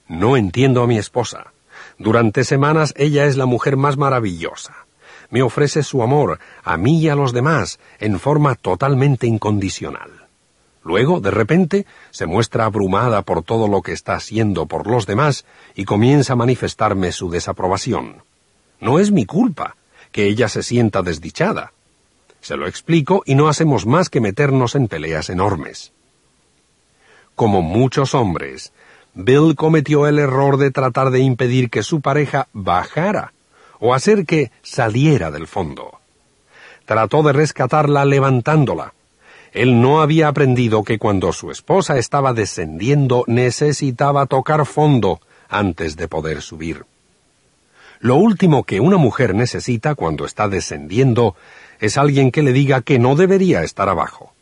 No entiendo a mi esposa. Durante semanas ella es la mujer más maravillosa. Me ofrece su amor, a mí y a los demás, en forma totalmente incondicional. Luego, de repente, se muestra abrumada por todo lo que está haciendo por los demás y comienza a manifestarme su desaprobación. No es mi culpa que ella se sienta desdichada. Se lo explico y no hacemos más que meternos en peleas enormes. Como muchos hombres, Bill cometió el error de tratar de impedir que su pareja bajara o hacer que saliera del fondo. Trató de rescatarla levantándola, él no había aprendido que cuando su esposa estaba descendiendo necesitaba tocar fondo antes de poder subir. Lo último que una mujer necesita cuando está descendiendo es alguien que le diga que no debería estar abajo.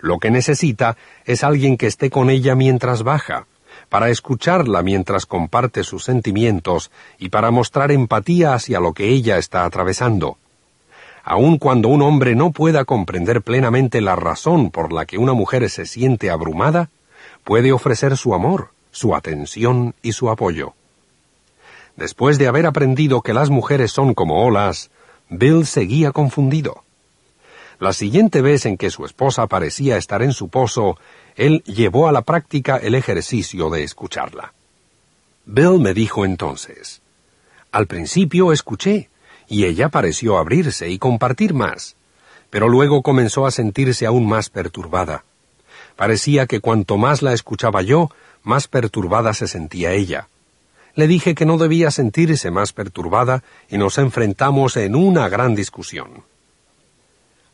Lo que necesita es alguien que esté con ella mientras baja, para escucharla mientras comparte sus sentimientos y para mostrar empatía hacia lo que ella está atravesando aun cuando un hombre no pueda comprender plenamente la razón por la que una mujer se siente abrumada, puede ofrecer su amor, su atención y su apoyo. Después de haber aprendido que las mujeres son como olas, Bill seguía confundido. La siguiente vez en que su esposa parecía estar en su pozo, él llevó a la práctica el ejercicio de escucharla. Bill me dijo entonces, Al principio escuché, y ella pareció abrirse y compartir más, pero luego comenzó a sentirse aún más perturbada. Parecía que cuanto más la escuchaba yo, más perturbada se sentía ella. Le dije que no debía sentirse más perturbada y nos enfrentamos en una gran discusión.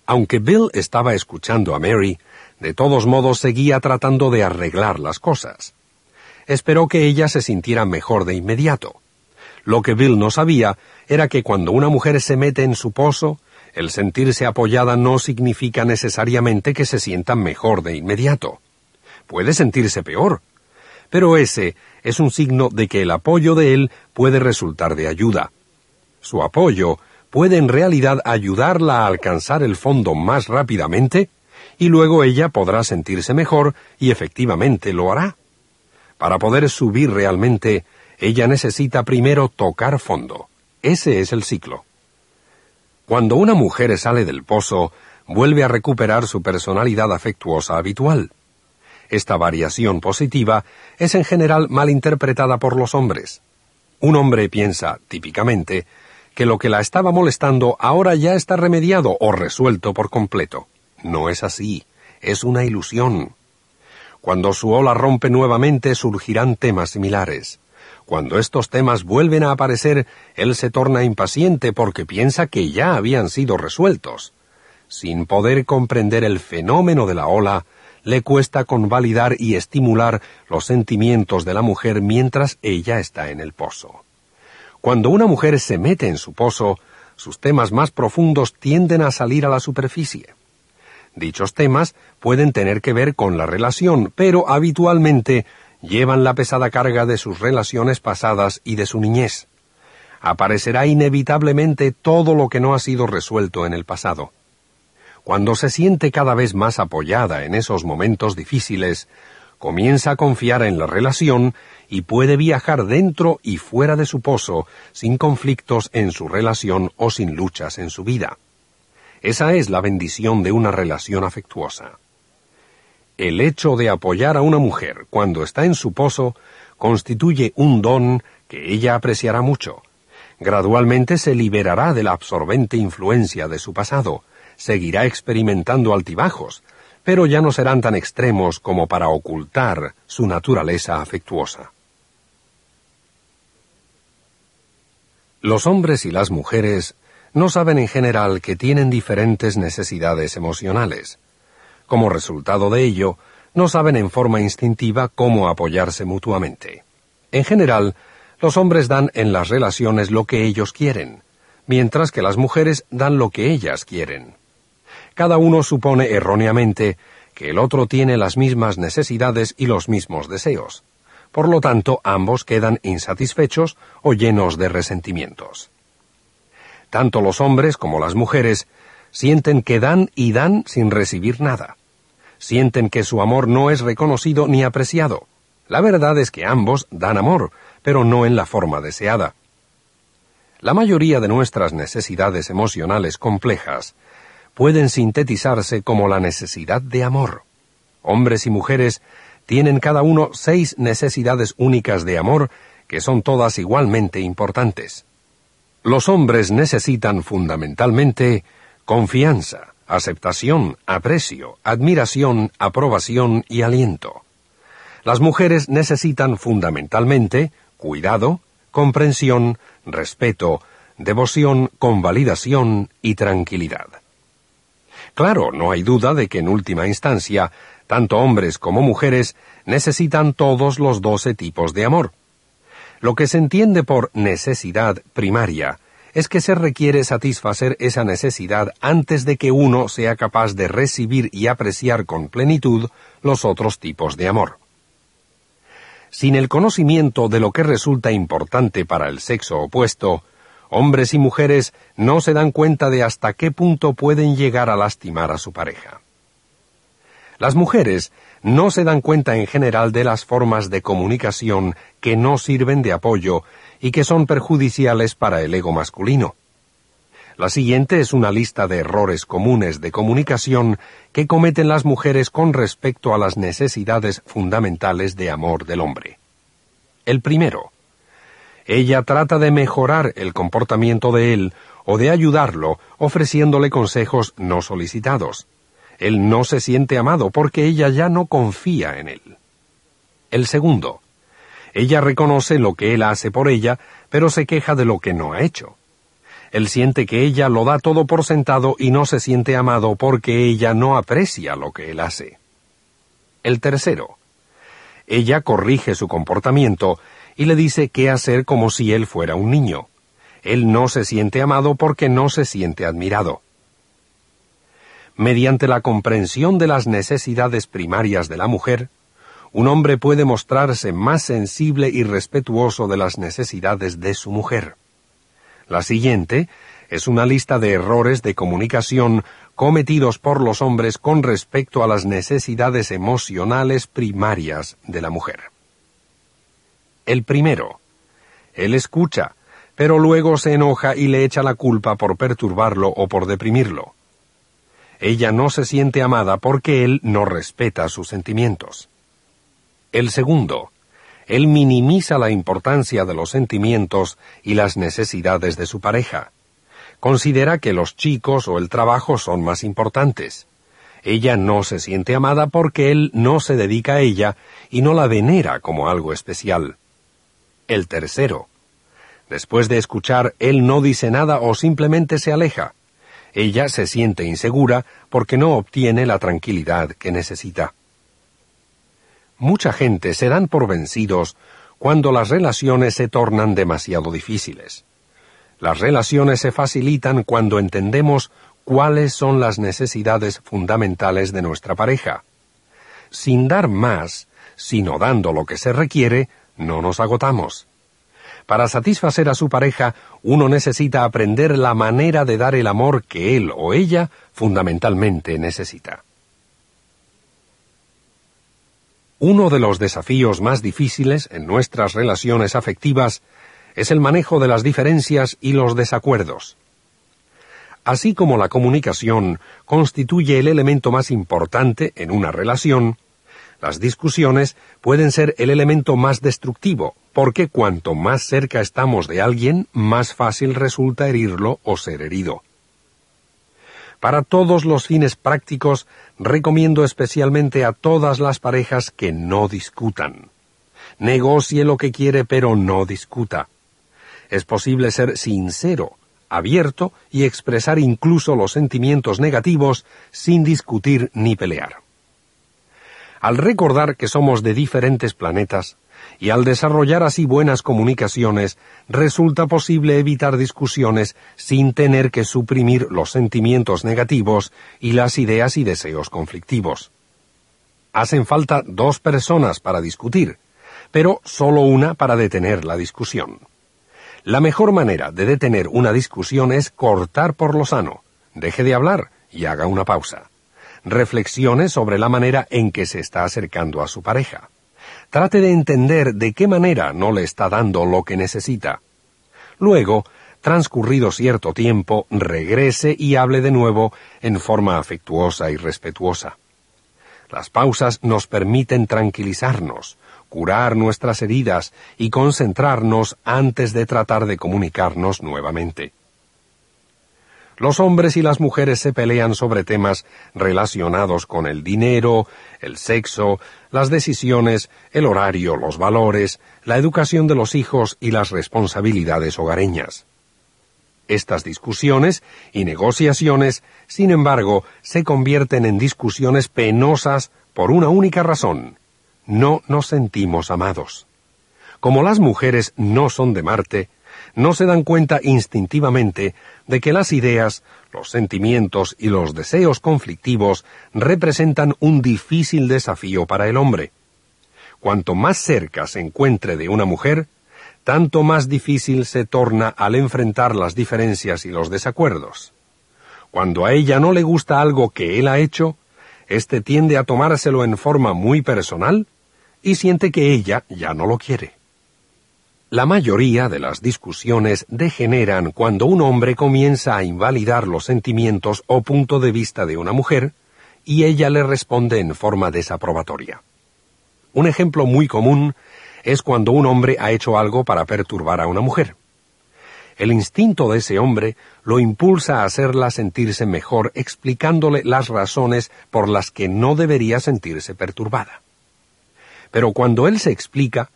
Aunque Bill estaba escuchando a Mary, de todos modos seguía tratando de arreglar las cosas. Esperó que ella se sintiera mejor de inmediato. Lo que Bill no sabía era que cuando una mujer se mete en su pozo, el sentirse apoyada no significa necesariamente que se sienta mejor de inmediato. Puede sentirse peor. Pero ese es un signo de que el apoyo de él puede resultar de ayuda. Su apoyo puede en realidad ayudarla a alcanzar el fondo más rápidamente y luego ella podrá sentirse mejor y efectivamente lo hará. Para poder subir realmente, ella necesita primero tocar fondo. Ese es el ciclo. Cuando una mujer sale del pozo, vuelve a recuperar su personalidad afectuosa habitual. Esta variación positiva es en general mal interpretada por los hombres. Un hombre piensa, típicamente, que lo que la estaba molestando ahora ya está remediado o resuelto por completo. No es así, es una ilusión. Cuando su ola rompe nuevamente surgirán temas similares. Cuando estos temas vuelven a aparecer, él se torna impaciente porque piensa que ya habían sido resueltos. sin poder comprender el fenómeno de la ola, le cuesta convalidar y estimular los sentimientos de la mujer mientras ella está en el pozo. Cuando una mujer se mete en su pozo, sus temas más profundos tienden a salir a la superficie. Dichos temas pueden tener que ver con la relación, pero habitualmente llevan la pesada carga de sus relaciones pasadas y de su niñez. Aparecerá inevitablemente todo lo que no ha sido resuelto en el pasado. Cuando se siente cada vez más apoyada en esos momentos difíciles, comienza a confiar en la relación y puede viajar dentro y fuera de su pozo sin conflictos en su relación o sin luchas en su vida. Esa es la bendición de una relación afectuosa. El hecho de apoyar a una mujer cuando está en su pozo constituye un don que ella apreciará mucho. Gradualmente se liberará de la absorbente influencia de su pasado, seguirá experimentando altibajos, pero ya no serán tan extremos como para ocultar su naturaleza afectuosa. Los hombres y las mujeres no saben en general que tienen diferentes necesidades emocionales. Como resultado de ello, no saben en forma instintiva cómo apoyarse mutuamente. En general, los hombres dan en las relaciones lo que ellos quieren, mientras que las mujeres dan lo que ellas quieren. Cada uno supone erróneamente que el otro tiene las mismas necesidades y los mismos deseos. Por lo tanto, ambos quedan insatisfechos o llenos de resentimientos. Tanto los hombres como las mujeres sienten que dan y dan sin recibir nada. Sienten que su amor no es reconocido ni apreciado. La verdad es que ambos dan amor, pero no en la forma deseada. La mayoría de nuestras necesidades emocionales complejas pueden sintetizarse como la necesidad de amor. Hombres y mujeres tienen cada uno seis necesidades únicas de amor que son todas igualmente importantes. Los hombres necesitan fundamentalmente confianza, aceptación, aprecio, admiración, aprobación y aliento. Las mujeres necesitan fundamentalmente cuidado, comprensión, respeto, devoción, convalidación y tranquilidad. Claro, no hay duda de que en última instancia, tanto hombres como mujeres necesitan todos los doce tipos de amor. Lo que se entiende por necesidad primaria es que se requiere satisfacer esa necesidad antes de que uno sea capaz de recibir y apreciar con plenitud los otros tipos de amor. Sin el conocimiento de lo que resulta importante para el sexo opuesto, hombres y mujeres no se dan cuenta de hasta qué punto pueden llegar a lastimar a su pareja. Las mujeres no se dan cuenta en general de las formas de comunicación que no sirven de apoyo y que son perjudiciales para el ego masculino. La siguiente es una lista de errores comunes de comunicación que cometen las mujeres con respecto a las necesidades fundamentales de amor del hombre. El primero. Ella trata de mejorar el comportamiento de él o de ayudarlo ofreciéndole consejos no solicitados. Él no se siente amado porque ella ya no confía en él. El segundo. Ella reconoce lo que él hace por ella, pero se queja de lo que no ha hecho. Él siente que ella lo da todo por sentado y no se siente amado porque ella no aprecia lo que él hace. El tercero. Ella corrige su comportamiento y le dice qué hacer como si él fuera un niño. Él no se siente amado porque no se siente admirado. Mediante la comprensión de las necesidades primarias de la mujer, un hombre puede mostrarse más sensible y respetuoso de las necesidades de su mujer. La siguiente es una lista de errores de comunicación cometidos por los hombres con respecto a las necesidades emocionales primarias de la mujer. El primero. Él escucha, pero luego se enoja y le echa la culpa por perturbarlo o por deprimirlo. Ella no se siente amada porque él no respeta sus sentimientos. El segundo. Él minimiza la importancia de los sentimientos y las necesidades de su pareja. Considera que los chicos o el trabajo son más importantes. Ella no se siente amada porque él no se dedica a ella y no la venera como algo especial. El tercero. Después de escuchar, él no dice nada o simplemente se aleja. Ella se siente insegura porque no obtiene la tranquilidad que necesita. Mucha gente se dan por vencidos cuando las relaciones se tornan demasiado difíciles. Las relaciones se facilitan cuando entendemos cuáles son las necesidades fundamentales de nuestra pareja. Sin dar más, sino dando lo que se requiere, no nos agotamos. Para satisfacer a su pareja, uno necesita aprender la manera de dar el amor que él o ella fundamentalmente necesita. Uno de los desafíos más difíciles en nuestras relaciones afectivas es el manejo de las diferencias y los desacuerdos. Así como la comunicación constituye el elemento más importante en una relación, las discusiones pueden ser el elemento más destructivo, porque cuanto más cerca estamos de alguien, más fácil resulta herirlo o ser herido. Para todos los fines prácticos, recomiendo especialmente a todas las parejas que no discutan. Negocie lo que quiere, pero no discuta. Es posible ser sincero, abierto y expresar incluso los sentimientos negativos sin discutir ni pelear. Al recordar que somos de diferentes planetas, y al desarrollar así buenas comunicaciones, resulta posible evitar discusiones sin tener que suprimir los sentimientos negativos y las ideas y deseos conflictivos. Hacen falta dos personas para discutir, pero solo una para detener la discusión. La mejor manera de detener una discusión es cortar por lo sano, deje de hablar y haga una pausa. Reflexione sobre la manera en que se está acercando a su pareja. Trate de entender de qué manera no le está dando lo que necesita. Luego, transcurrido cierto tiempo, regrese y hable de nuevo en forma afectuosa y respetuosa. Las pausas nos permiten tranquilizarnos, curar nuestras heridas y concentrarnos antes de tratar de comunicarnos nuevamente. Los hombres y las mujeres se pelean sobre temas relacionados con el dinero, el sexo, las decisiones, el horario, los valores, la educación de los hijos y las responsabilidades hogareñas. Estas discusiones y negociaciones, sin embargo, se convierten en discusiones penosas por una única razón. No nos sentimos amados. Como las mujeres no son de Marte, no se dan cuenta instintivamente de que las ideas, los sentimientos y los deseos conflictivos representan un difícil desafío para el hombre. Cuanto más cerca se encuentre de una mujer, tanto más difícil se torna al enfrentar las diferencias y los desacuerdos. Cuando a ella no le gusta algo que él ha hecho, éste tiende a tomárselo en forma muy personal y siente que ella ya no lo quiere. La mayoría de las discusiones degeneran cuando un hombre comienza a invalidar los sentimientos o punto de vista de una mujer y ella le responde en forma desaprobatoria. Un ejemplo muy común es cuando un hombre ha hecho algo para perturbar a una mujer. El instinto de ese hombre lo impulsa a hacerla sentirse mejor explicándole las razones por las que no debería sentirse perturbada. Pero cuando él se explica,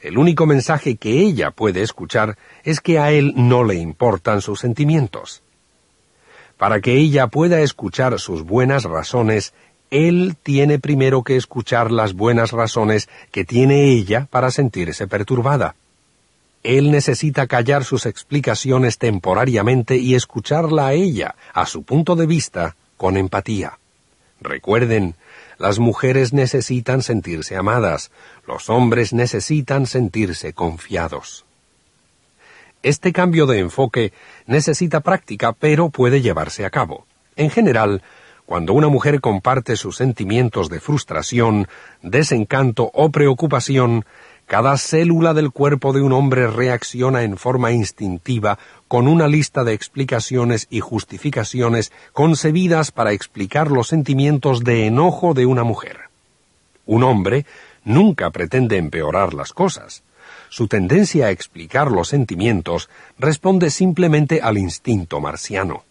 el único mensaje que ella puede escuchar es que a él no le importan sus sentimientos. Para que ella pueda escuchar sus buenas razones, él tiene primero que escuchar las buenas razones que tiene ella para sentirse perturbada. Él necesita callar sus explicaciones temporariamente y escucharla a ella, a su punto de vista, con empatía. Recuerden, las mujeres necesitan sentirse amadas, los hombres necesitan sentirse confiados. Este cambio de enfoque necesita práctica, pero puede llevarse a cabo. En general, cuando una mujer comparte sus sentimientos de frustración, desencanto o preocupación, cada célula del cuerpo de un hombre reacciona en forma instintiva con una lista de explicaciones y justificaciones concebidas para explicar los sentimientos de enojo de una mujer. Un hombre nunca pretende empeorar las cosas. Su tendencia a explicar los sentimientos responde simplemente al instinto marciano.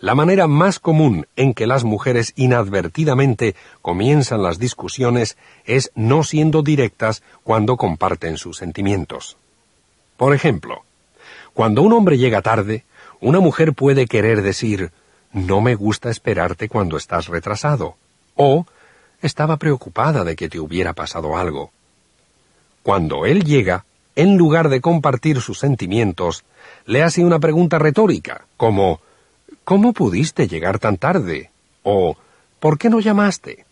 La manera más común en que las mujeres inadvertidamente comienzan las discusiones es no siendo directas cuando comparten sus sentimientos. Por ejemplo, cuando un hombre llega tarde, Una mujer puede querer decir, no me gusta esperarte cuando estás retrasado, o estaba preocupada de que te hubiera pasado algo. Cuando él llega, en lugar de compartir sus sentimientos, le hace una pregunta retórica, como ¿Cómo pudiste llegar tan tarde? o ¿Por qué no llamaste?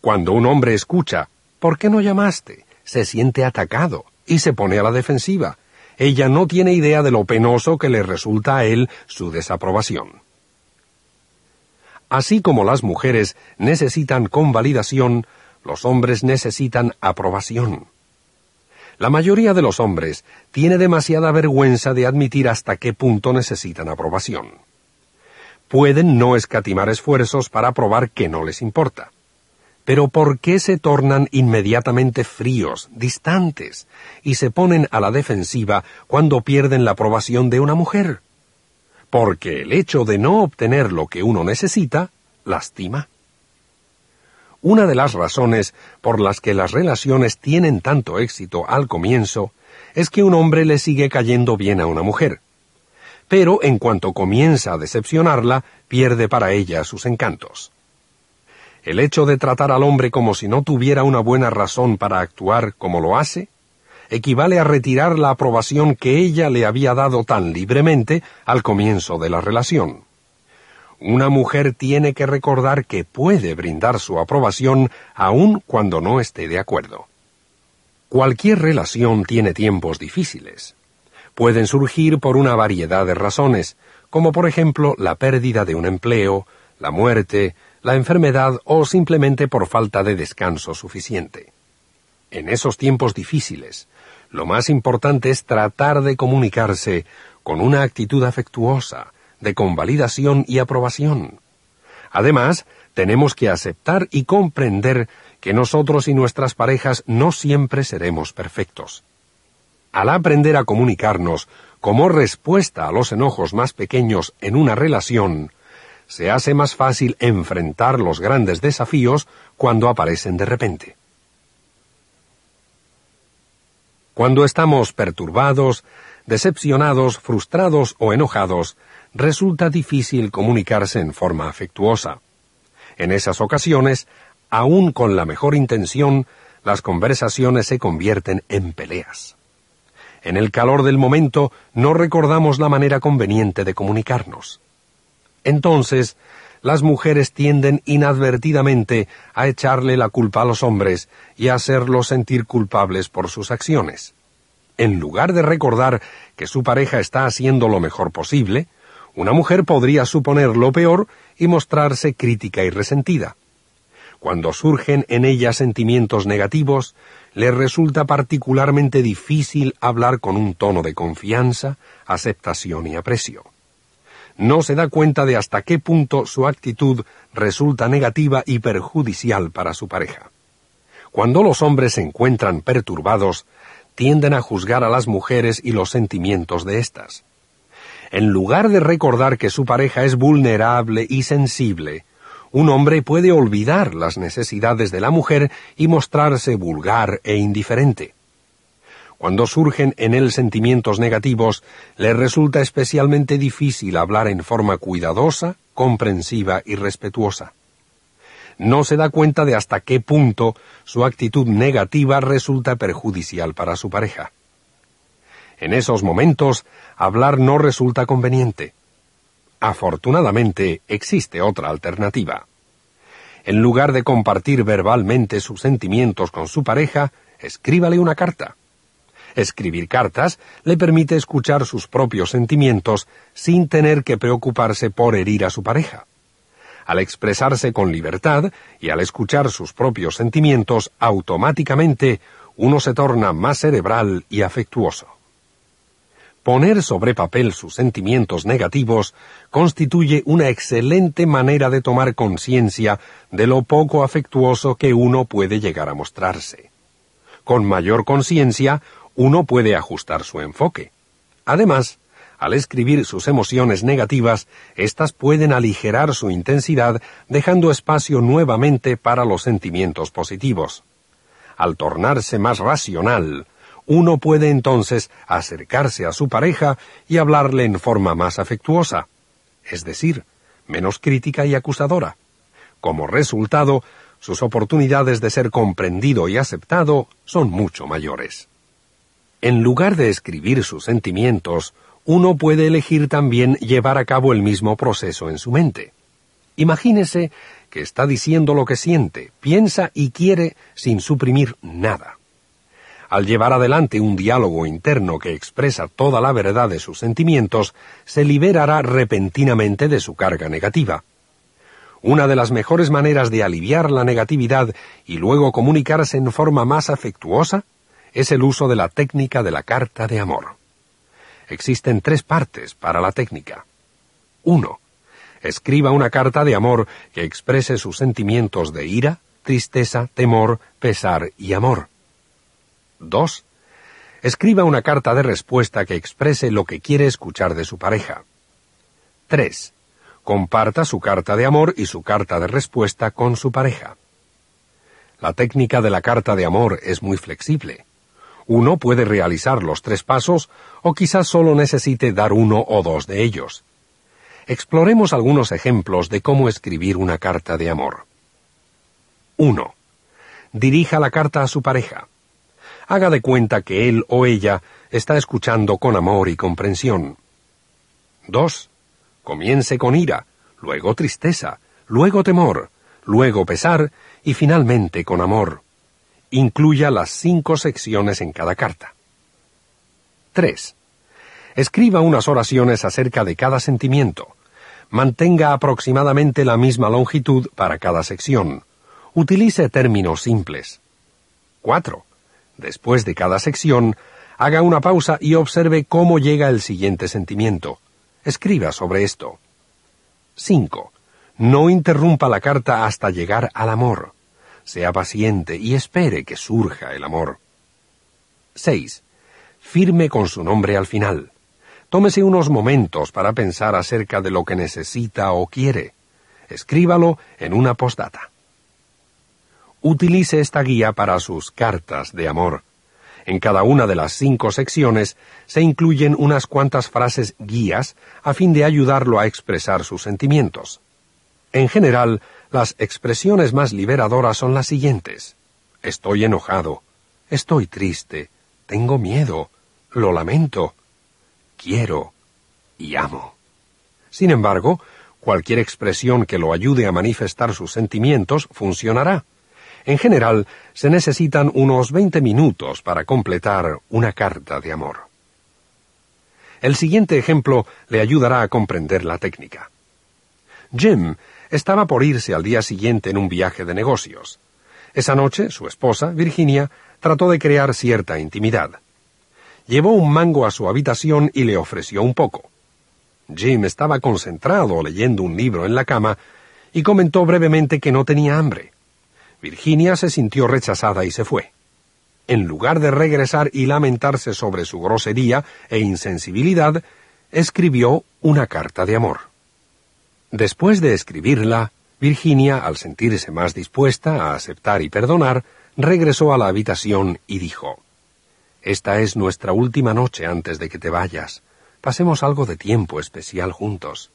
Cuando un hombre escucha ¿Por qué no llamaste? se siente atacado y se pone a la defensiva. Ella no tiene idea de lo penoso que le resulta a él su desaprobación. Así como las mujeres necesitan convalidación, los hombres necesitan aprobación. La mayoría de los hombres tiene demasiada vergüenza de admitir hasta qué punto necesitan aprobación. Pueden no escatimar esfuerzos para probar que no les importa. Pero ¿por qué se tornan inmediatamente fríos, distantes, y se ponen a la defensiva cuando pierden la aprobación de una mujer? Porque el hecho de no obtener lo que uno necesita lastima. Una de las razones por las que las relaciones tienen tanto éxito al comienzo es que un hombre le sigue cayendo bien a una mujer. Pero en cuanto comienza a decepcionarla, pierde para ella sus encantos. El hecho de tratar al hombre como si no tuviera una buena razón para actuar como lo hace, equivale a retirar la aprobación que ella le había dado tan libremente al comienzo de la relación. Una mujer tiene que recordar que puede brindar su aprobación aun cuando no esté de acuerdo. Cualquier relación tiene tiempos difíciles. Pueden surgir por una variedad de razones, como por ejemplo la pérdida de un empleo, la muerte, la enfermedad o simplemente por falta de descanso suficiente. En esos tiempos difíciles, lo más importante es tratar de comunicarse con una actitud afectuosa, de convalidación y aprobación. Además, tenemos que aceptar y comprender que nosotros y nuestras parejas no siempre seremos perfectos. Al aprender a comunicarnos como respuesta a los enojos más pequeños en una relación, se hace más fácil enfrentar los grandes desafíos cuando aparecen de repente. Cuando estamos perturbados, decepcionados, frustrados o enojados, resulta difícil comunicarse en forma afectuosa. En esas ocasiones, aun con la mejor intención, las conversaciones se convierten en peleas. En el calor del momento no recordamos la manera conveniente de comunicarnos. Entonces, las mujeres tienden inadvertidamente a echarle la culpa a los hombres y a hacerlos sentir culpables por sus acciones. En lugar de recordar que su pareja está haciendo lo mejor posible, una mujer podría suponer lo peor y mostrarse crítica y resentida. Cuando surgen en ella sentimientos negativos, le resulta particularmente difícil hablar con un tono de confianza, aceptación y aprecio no se da cuenta de hasta qué punto su actitud resulta negativa y perjudicial para su pareja. Cuando los hombres se encuentran perturbados, tienden a juzgar a las mujeres y los sentimientos de éstas. En lugar de recordar que su pareja es vulnerable y sensible, un hombre puede olvidar las necesidades de la mujer y mostrarse vulgar e indiferente. Cuando surgen en él sentimientos negativos, le resulta especialmente difícil hablar en forma cuidadosa, comprensiva y respetuosa. No se da cuenta de hasta qué punto su actitud negativa resulta perjudicial para su pareja. En esos momentos, hablar no resulta conveniente. Afortunadamente, existe otra alternativa. En lugar de compartir verbalmente sus sentimientos con su pareja, escríbale una carta. Escribir cartas le permite escuchar sus propios sentimientos sin tener que preocuparse por herir a su pareja. Al expresarse con libertad y al escuchar sus propios sentimientos, automáticamente uno se torna más cerebral y afectuoso. Poner sobre papel sus sentimientos negativos constituye una excelente manera de tomar conciencia de lo poco afectuoso que uno puede llegar a mostrarse. Con mayor conciencia, uno puede ajustar su enfoque. Además, al escribir sus emociones negativas, éstas pueden aligerar su intensidad, dejando espacio nuevamente para los sentimientos positivos. Al tornarse más racional, Uno puede entonces acercarse a su pareja y hablarle en forma más afectuosa, es decir, menos crítica y acusadora. Como resultado, sus oportunidades de ser comprendido y aceptado son mucho mayores. En lugar de escribir sus sentimientos, uno puede elegir también llevar a cabo el mismo proceso en su mente. Imagínese que está diciendo lo que siente, piensa y quiere sin suprimir nada. Al llevar adelante un diálogo interno que expresa toda la verdad de sus sentimientos, se liberará repentinamente de su carga negativa. Una de las mejores maneras de aliviar la negatividad y luego comunicarse en forma más afectuosa es el uso de la técnica de la carta de amor. Existen tres partes para la técnica. 1. Escriba una carta de amor que exprese sus sentimientos de ira, tristeza, temor, pesar y amor. 2. Escriba una carta de respuesta que exprese lo que quiere escuchar de su pareja. 3. Comparta su carta de amor y su carta de respuesta con su pareja. La técnica de la carta de amor es muy flexible. Uno puede realizar los tres pasos o quizás solo necesite dar uno o dos de ellos. Exploremos algunos ejemplos de cómo escribir una carta de amor. 1. Dirija la carta a su pareja haga de cuenta que él o ella está escuchando con amor y comprensión. 2. Comience con ira, luego tristeza, luego temor, luego pesar y finalmente con amor. Incluya las cinco secciones en cada carta. 3. Escriba unas oraciones acerca de cada sentimiento. Mantenga aproximadamente la misma longitud para cada sección. Utilice términos simples. 4. Después de cada sección, haga una pausa y observe cómo llega el siguiente sentimiento. Escriba sobre esto. 5. No interrumpa la carta hasta llegar al amor. Sea paciente y espere que surja el amor. 6. Firme con su nombre al final. Tómese unos momentos para pensar acerca de lo que necesita o quiere. Escríbalo en una postdata. Utilice esta guía para sus cartas de amor. En cada una de las cinco secciones se incluyen unas cuantas frases guías a fin de ayudarlo a expresar sus sentimientos. En general, las expresiones más liberadoras son las siguientes. Estoy enojado, estoy triste, tengo miedo, lo lamento, quiero y amo. Sin embargo, cualquier expresión que lo ayude a manifestar sus sentimientos funcionará. En general, se necesitan unos 20 minutos para completar una carta de amor. El siguiente ejemplo le ayudará a comprender la técnica. Jim estaba por irse al día siguiente en un viaje de negocios. Esa noche, su esposa, Virginia, trató de crear cierta intimidad. Llevó un mango a su habitación y le ofreció un poco. Jim estaba concentrado leyendo un libro en la cama y comentó brevemente que no tenía hambre. Virginia se sintió rechazada y se fue. En lugar de regresar y lamentarse sobre su grosería e insensibilidad, escribió una carta de amor. Después de escribirla, Virginia, al sentirse más dispuesta a aceptar y perdonar, regresó a la habitación y dijo Esta es nuestra última noche antes de que te vayas. Pasemos algo de tiempo especial juntos.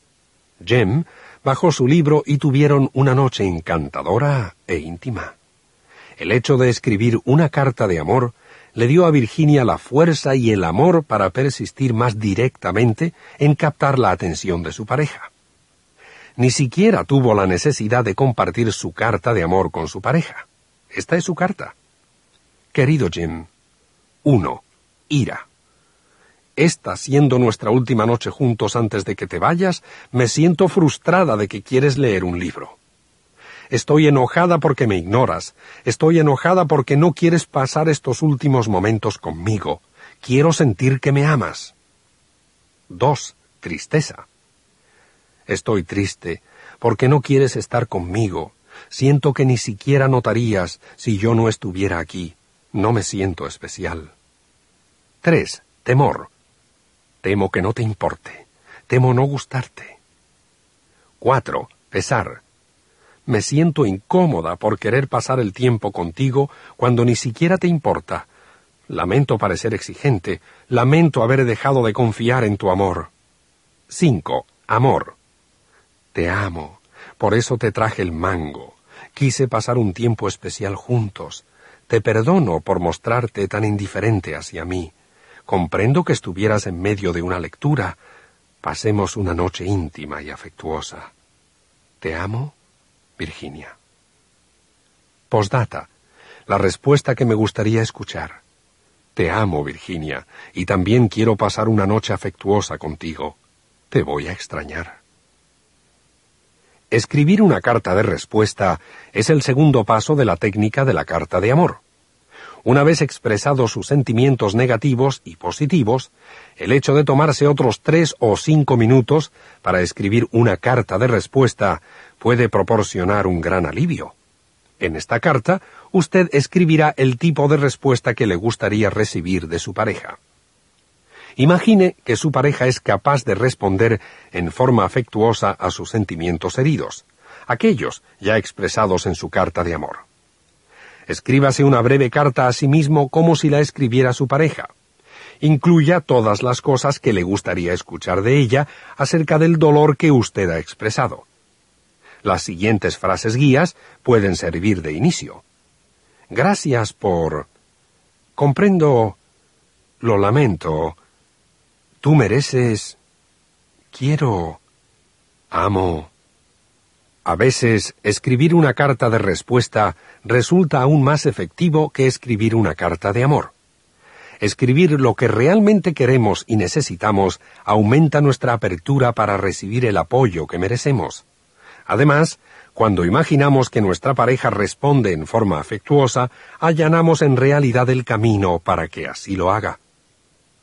Jem bajó su libro y tuvieron una noche encantadora e íntima. El hecho de escribir una carta de amor le dio a Virginia la fuerza y el amor para persistir más directamente en captar la atención de su pareja. Ni siquiera tuvo la necesidad de compartir su carta de amor con su pareja. Esta es su carta. Querido Jim. 1. Ira. Esta siendo nuestra última noche juntos antes de que te vayas, me siento frustrada de que quieres leer un libro. Estoy enojada porque me ignoras. Estoy enojada porque no quieres pasar estos últimos momentos conmigo. Quiero sentir que me amas. 2. Tristeza. Estoy triste porque no quieres estar conmigo. Siento que ni siquiera notarías si yo no estuviera aquí. No me siento especial. 3. Temor. Temo que no te importe. Temo no gustarte. 4. Pesar. Me siento incómoda por querer pasar el tiempo contigo cuando ni siquiera te importa. Lamento parecer exigente. Lamento haber dejado de confiar en tu amor. 5. Amor. Te amo. Por eso te traje el mango. Quise pasar un tiempo especial juntos. Te perdono por mostrarte tan indiferente hacia mí. Comprendo que estuvieras en medio de una lectura. Pasemos una noche íntima y afectuosa. Te amo, Virginia. Postdata. La respuesta que me gustaría escuchar. Te amo, Virginia, y también quiero pasar una noche afectuosa contigo. Te voy a extrañar. Escribir una carta de respuesta es el segundo paso de la técnica de la carta de amor. Una vez expresados sus sentimientos negativos y positivos, el hecho de tomarse otros tres o cinco minutos para escribir una carta de respuesta puede proporcionar un gran alivio. En esta carta, usted escribirá el tipo de respuesta que le gustaría recibir de su pareja. Imagine que su pareja es capaz de responder en forma afectuosa a sus sentimientos heridos, aquellos ya expresados en su carta de amor. Escríbase una breve carta a sí mismo como si la escribiera su pareja. Incluya todas las cosas que le gustaría escuchar de ella acerca del dolor que usted ha expresado. Las siguientes frases guías pueden servir de inicio. Gracias por... Comprendo... Lo lamento. Tú mereces... Quiero... Amo. A veces, escribir una carta de respuesta resulta aún más efectivo que escribir una carta de amor. Escribir lo que realmente queremos y necesitamos aumenta nuestra apertura para recibir el apoyo que merecemos. Además, cuando imaginamos que nuestra pareja responde en forma afectuosa, allanamos en realidad el camino para que así lo haga.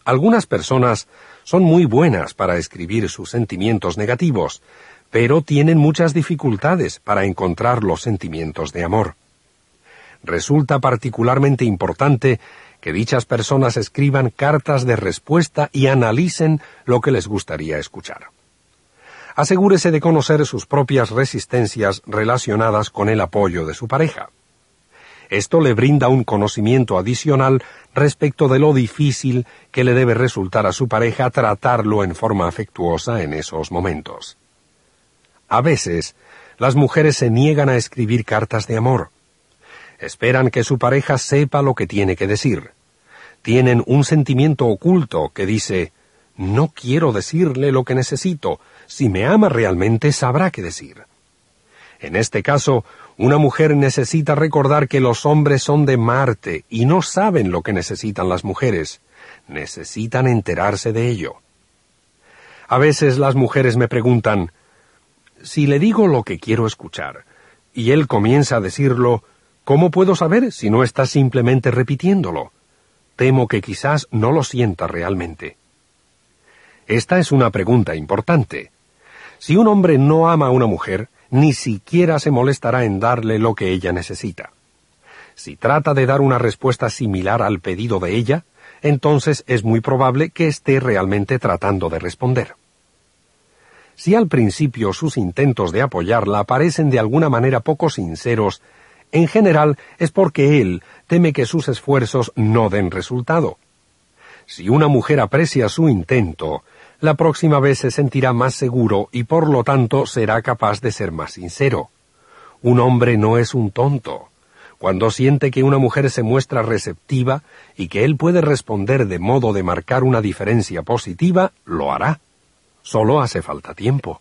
Algunas personas son muy buenas para escribir sus sentimientos negativos, pero tienen muchas dificultades para encontrar los sentimientos de amor. Resulta particularmente importante que dichas personas escriban cartas de respuesta y analicen lo que les gustaría escuchar. Asegúrese de conocer sus propias resistencias relacionadas con el apoyo de su pareja. Esto le brinda un conocimiento adicional respecto de lo difícil que le debe resultar a su pareja tratarlo en forma afectuosa en esos momentos. A veces, las mujeres se niegan a escribir cartas de amor. Esperan que su pareja sepa lo que tiene que decir. Tienen un sentimiento oculto que dice no quiero decirle lo que necesito. Si me ama realmente sabrá qué decir. En este caso, una mujer necesita recordar que los hombres son de Marte y no saben lo que necesitan las mujeres. Necesitan enterarse de ello. A veces las mujeres me preguntan, si le digo lo que quiero escuchar, y él comienza a decirlo, ¿cómo puedo saber si no está simplemente repitiéndolo? Temo que quizás no lo sienta realmente. Esta es una pregunta importante. Si un hombre no ama a una mujer, ni siquiera se molestará en darle lo que ella necesita. Si trata de dar una respuesta similar al pedido de ella, entonces es muy probable que esté realmente tratando de responder. Si al principio sus intentos de apoyarla parecen de alguna manera poco sinceros, en general es porque él teme que sus esfuerzos no den resultado. Si una mujer aprecia su intento, la próxima vez se sentirá más seguro y por lo tanto será capaz de ser más sincero. Un hombre no es un tonto. Cuando siente que una mujer se muestra receptiva y que él puede responder de modo de marcar una diferencia positiva, lo hará. Solo hace falta tiempo.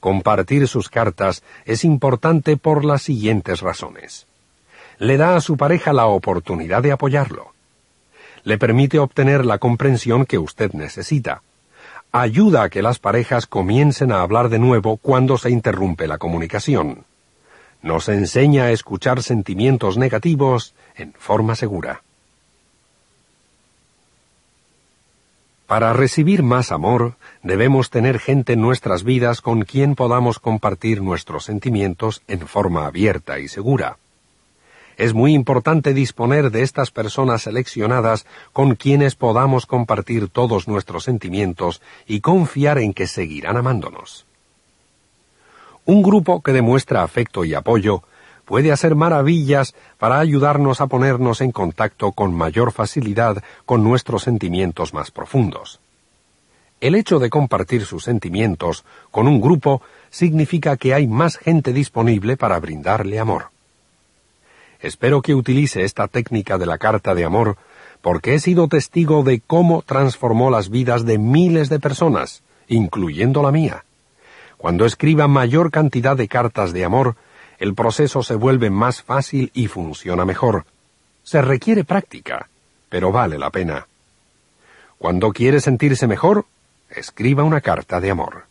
Compartir sus cartas es importante por las siguientes razones. Le da a su pareja la oportunidad de apoyarlo. Le permite obtener la comprensión que usted necesita ayuda a que las parejas comiencen a hablar de nuevo cuando se interrumpe la comunicación. Nos enseña a escuchar sentimientos negativos en forma segura. Para recibir más amor, debemos tener gente en nuestras vidas con quien podamos compartir nuestros sentimientos en forma abierta y segura. Es muy importante disponer de estas personas seleccionadas con quienes podamos compartir todos nuestros sentimientos y confiar en que seguirán amándonos. Un grupo que demuestra afecto y apoyo puede hacer maravillas para ayudarnos a ponernos en contacto con mayor facilidad con nuestros sentimientos más profundos. El hecho de compartir sus sentimientos con un grupo significa que hay más gente disponible para brindarle amor. Espero que utilice esta técnica de la carta de amor porque he sido testigo de cómo transformó las vidas de miles de personas, incluyendo la mía. Cuando escriba mayor cantidad de cartas de amor, el proceso se vuelve más fácil y funciona mejor. Se requiere práctica, pero vale la pena. Cuando quiere sentirse mejor, escriba una carta de amor.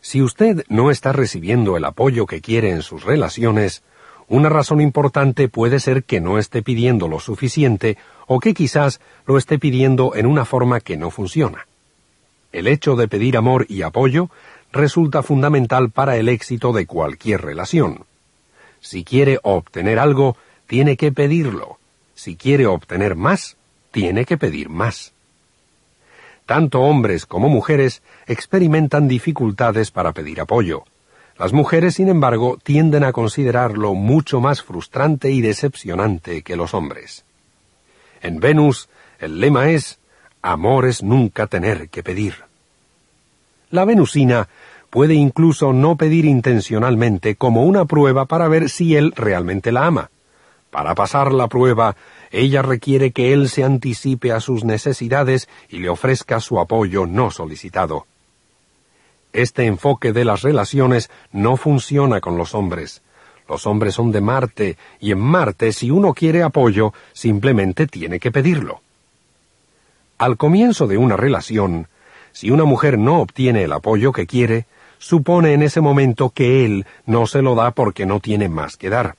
Si usted no está recibiendo el apoyo que quiere en sus relaciones, una razón importante puede ser que no esté pidiendo lo suficiente o que quizás lo esté pidiendo en una forma que no funciona. El hecho de pedir amor y apoyo resulta fundamental para el éxito de cualquier relación. Si quiere obtener algo, tiene que pedirlo. Si quiere obtener más, tiene que pedir más. Tanto hombres como mujeres experimentan dificultades para pedir apoyo. Las mujeres, sin embargo, tienden a considerarlo mucho más frustrante y decepcionante que los hombres. En Venus, el lema es Amor es nunca tener que pedir. La venusina puede incluso no pedir intencionalmente como una prueba para ver si él realmente la ama. Para pasar la prueba, ella requiere que él se anticipe a sus necesidades y le ofrezca su apoyo no solicitado. Este enfoque de las relaciones no funciona con los hombres. Los hombres son de Marte, y en Marte si uno quiere apoyo, simplemente tiene que pedirlo. Al comienzo de una relación, si una mujer no obtiene el apoyo que quiere, supone en ese momento que él no se lo da porque no tiene más que dar.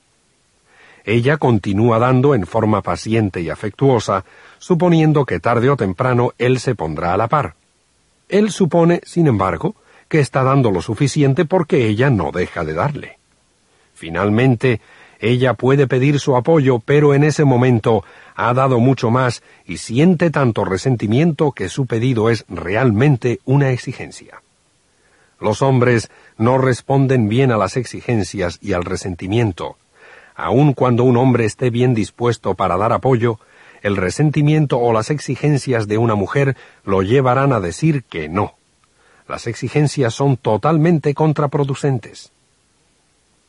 Ella continúa dando en forma paciente y afectuosa, suponiendo que tarde o temprano él se pondrá a la par. Él supone, sin embargo, que está dando lo suficiente porque ella no deja de darle. Finalmente, ella puede pedir su apoyo, pero en ese momento ha dado mucho más y siente tanto resentimiento que su pedido es realmente una exigencia. Los hombres no responden bien a las exigencias y al resentimiento. Aun cuando un hombre esté bien dispuesto para dar apoyo, el resentimiento o las exigencias de una mujer lo llevarán a decir que no. Las exigencias son totalmente contraproducentes.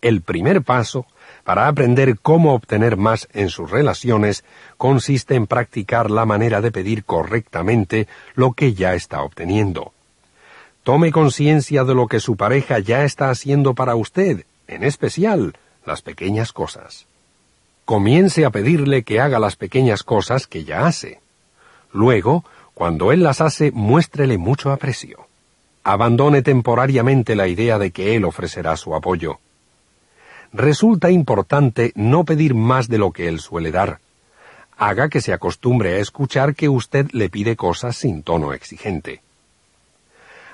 El primer paso para aprender cómo obtener más en sus relaciones consiste en practicar la manera de pedir correctamente lo que ya está obteniendo. Tome conciencia de lo que su pareja ya está haciendo para usted, en especial las pequeñas cosas. Comience a pedirle que haga las pequeñas cosas que ya hace. Luego, cuando él las hace, muéstrele mucho aprecio. Abandone temporariamente la idea de que él ofrecerá su apoyo. Resulta importante no pedir más de lo que él suele dar. Haga que se acostumbre a escuchar que usted le pide cosas sin tono exigente.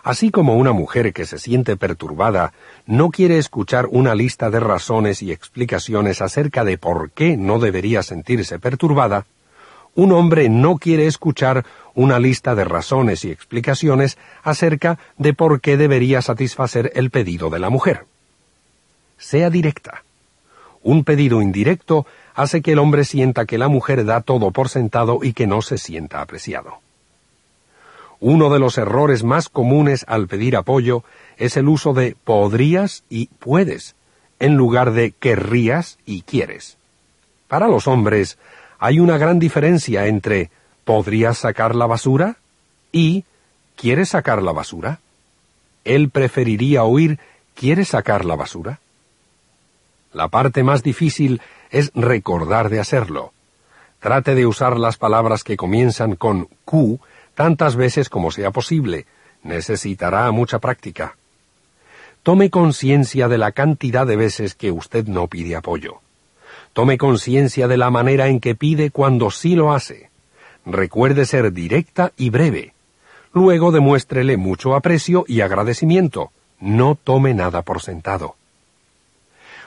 Así como una mujer que se siente perturbada no quiere escuchar una lista de razones y explicaciones acerca de por qué no debería sentirse perturbada, un hombre no quiere escuchar una lista de razones y explicaciones acerca de por qué debería satisfacer el pedido de la mujer. Sea directa. Un pedido indirecto hace que el hombre sienta que la mujer da todo por sentado y que no se sienta apreciado. Uno de los errores más comunes al pedir apoyo es el uso de podrías y puedes, en lugar de querrías y quieres. Para los hombres hay una gran diferencia entre ¿podrías sacar la basura? y ¿quieres sacar la basura? Él preferiría oír ¿quieres sacar la basura? La parte más difícil es recordar de hacerlo. Trate de usar las palabras que comienzan con Q tantas veces como sea posible. Necesitará mucha práctica. Tome conciencia de la cantidad de veces que usted no pide apoyo. Tome conciencia de la manera en que pide cuando sí lo hace. Recuerde ser directa y breve. Luego demuéstrele mucho aprecio y agradecimiento. No tome nada por sentado.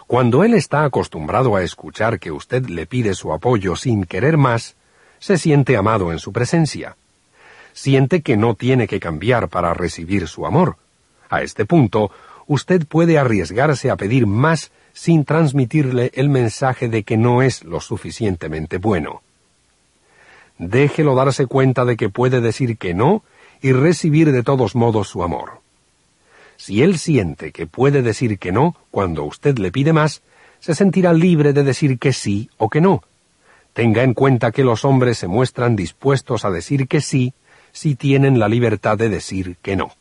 Cuando él está acostumbrado a escuchar que usted le pide su apoyo sin querer más, se siente amado en su presencia siente que no tiene que cambiar para recibir su amor. A este punto, usted puede arriesgarse a pedir más sin transmitirle el mensaje de que no es lo suficientemente bueno. Déjelo darse cuenta de que puede decir que no y recibir de todos modos su amor. Si él siente que puede decir que no cuando usted le pide más, se sentirá libre de decir que sí o que no. Tenga en cuenta que los hombres se muestran dispuestos a decir que sí si tienen la libertad de decir que no.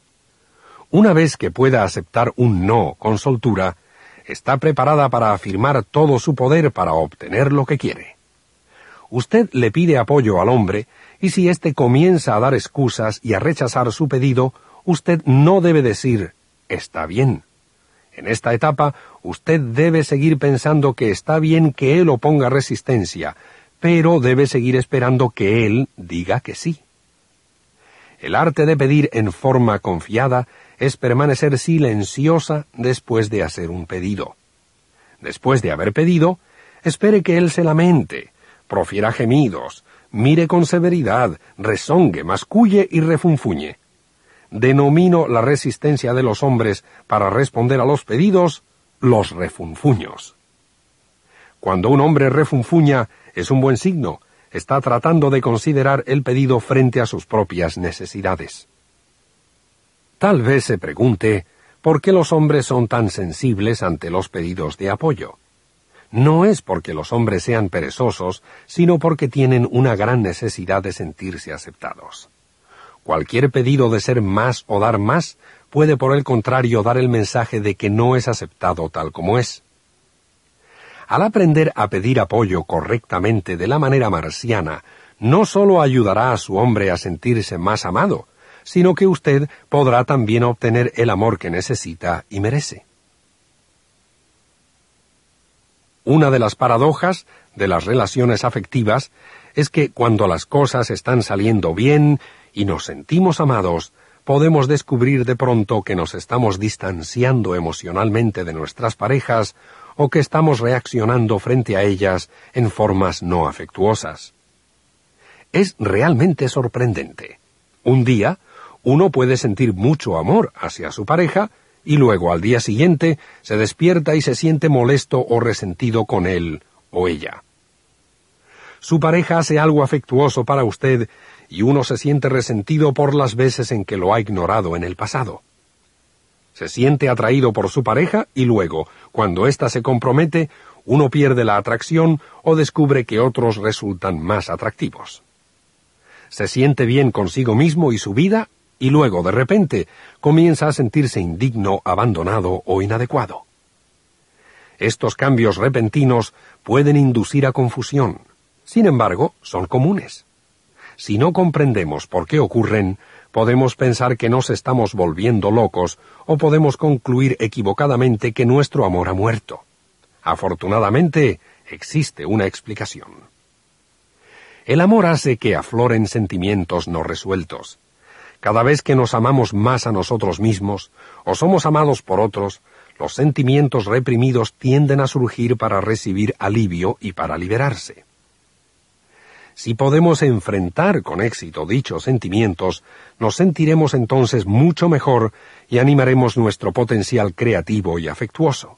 Una vez que pueda aceptar un no con soltura, está preparada para afirmar todo su poder para obtener lo que quiere. Usted le pide apoyo al hombre, y si éste comienza a dar excusas y a rechazar su pedido, usted no debe decir está bien. En esta etapa, usted debe seguir pensando que está bien que él oponga resistencia, pero debe seguir esperando que él diga que sí. El arte de pedir en forma confiada es permanecer silenciosa después de hacer un pedido. Después de haber pedido, espere que él se lamente, profiera gemidos, mire con severidad, rezongue, masculle y refunfuñe. Denomino la resistencia de los hombres para responder a los pedidos los refunfuños. Cuando un hombre refunfuña es un buen signo, está tratando de considerar el pedido frente a sus propias necesidades. Tal vez se pregunte por qué los hombres son tan sensibles ante los pedidos de apoyo. No es porque los hombres sean perezosos, sino porque tienen una gran necesidad de sentirse aceptados. Cualquier pedido de ser más o dar más puede por el contrario dar el mensaje de que no es aceptado tal como es. Al aprender a pedir apoyo correctamente de la manera marciana, no sólo ayudará a su hombre a sentirse más amado, sino que usted podrá también obtener el amor que necesita y merece. Una de las paradojas de las relaciones afectivas es que cuando las cosas están saliendo bien y nos sentimos amados, podemos descubrir de pronto que nos estamos distanciando emocionalmente de nuestras parejas o que estamos reaccionando frente a ellas en formas no afectuosas. Es realmente sorprendente. Un día, uno puede sentir mucho amor hacia su pareja y luego al día siguiente se despierta y se siente molesto o resentido con él o ella. Su pareja hace algo afectuoso para usted y uno se siente resentido por las veces en que lo ha ignorado en el pasado. Se siente atraído por su pareja y luego, cuando ésta se compromete, uno pierde la atracción o descubre que otros resultan más atractivos. Se siente bien consigo mismo y su vida y luego, de repente, comienza a sentirse indigno, abandonado o inadecuado. Estos cambios repentinos pueden inducir a confusión. Sin embargo, son comunes. Si no comprendemos por qué ocurren, podemos pensar que nos estamos volviendo locos o podemos concluir equivocadamente que nuestro amor ha muerto. Afortunadamente, existe una explicación. El amor hace que afloren sentimientos no resueltos. Cada vez que nos amamos más a nosotros mismos o somos amados por otros, los sentimientos reprimidos tienden a surgir para recibir alivio y para liberarse. Si podemos enfrentar con éxito dichos sentimientos, nos sentiremos entonces mucho mejor y animaremos nuestro potencial creativo y afectuoso.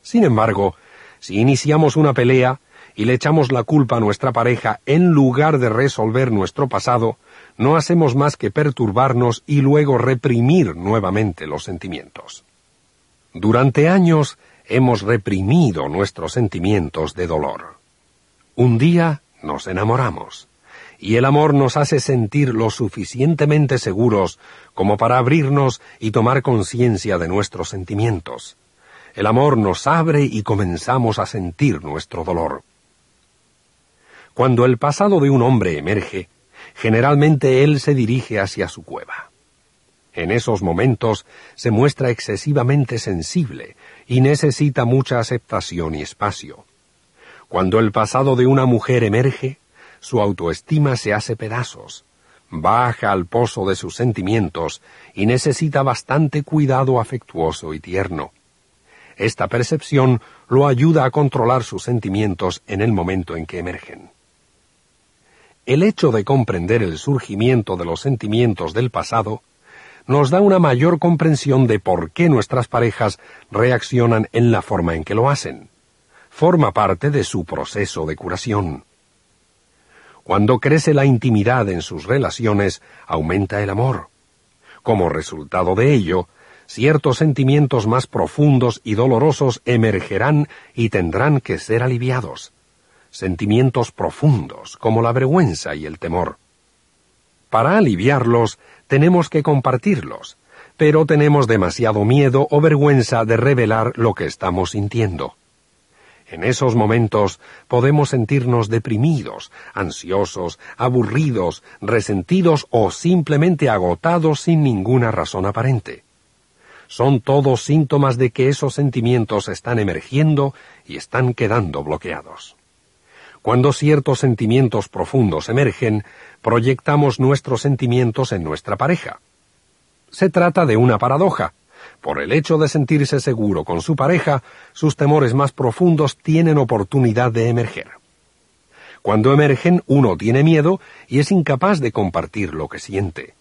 Sin embargo, si iniciamos una pelea y le echamos la culpa a nuestra pareja en lugar de resolver nuestro pasado, no hacemos más que perturbarnos y luego reprimir nuevamente los sentimientos. Durante años hemos reprimido nuestros sentimientos de dolor. Un día nos enamoramos, y el amor nos hace sentir lo suficientemente seguros como para abrirnos y tomar conciencia de nuestros sentimientos. El amor nos abre y comenzamos a sentir nuestro dolor. Cuando el pasado de un hombre emerge, generalmente él se dirige hacia su cueva. En esos momentos se muestra excesivamente sensible y necesita mucha aceptación y espacio. Cuando el pasado de una mujer emerge, su autoestima se hace pedazos, baja al pozo de sus sentimientos y necesita bastante cuidado afectuoso y tierno. Esta percepción lo ayuda a controlar sus sentimientos en el momento en que emergen. El hecho de comprender el surgimiento de los sentimientos del pasado nos da una mayor comprensión de por qué nuestras parejas reaccionan en la forma en que lo hacen. Forma parte de su proceso de curación. Cuando crece la intimidad en sus relaciones, aumenta el amor. Como resultado de ello, ciertos sentimientos más profundos y dolorosos emergerán y tendrán que ser aliviados. Sentimientos profundos como la vergüenza y el temor. Para aliviarlos, tenemos que compartirlos, pero tenemos demasiado miedo o vergüenza de revelar lo que estamos sintiendo. En esos momentos podemos sentirnos deprimidos, ansiosos, aburridos, resentidos o simplemente agotados sin ninguna razón aparente son todos síntomas de que esos sentimientos están emergiendo y están quedando bloqueados. Cuando ciertos sentimientos profundos emergen, proyectamos nuestros sentimientos en nuestra pareja. Se trata de una paradoja. Por el hecho de sentirse seguro con su pareja, sus temores más profundos tienen oportunidad de emerger. Cuando emergen, uno tiene miedo y es incapaz de compartir lo que siente.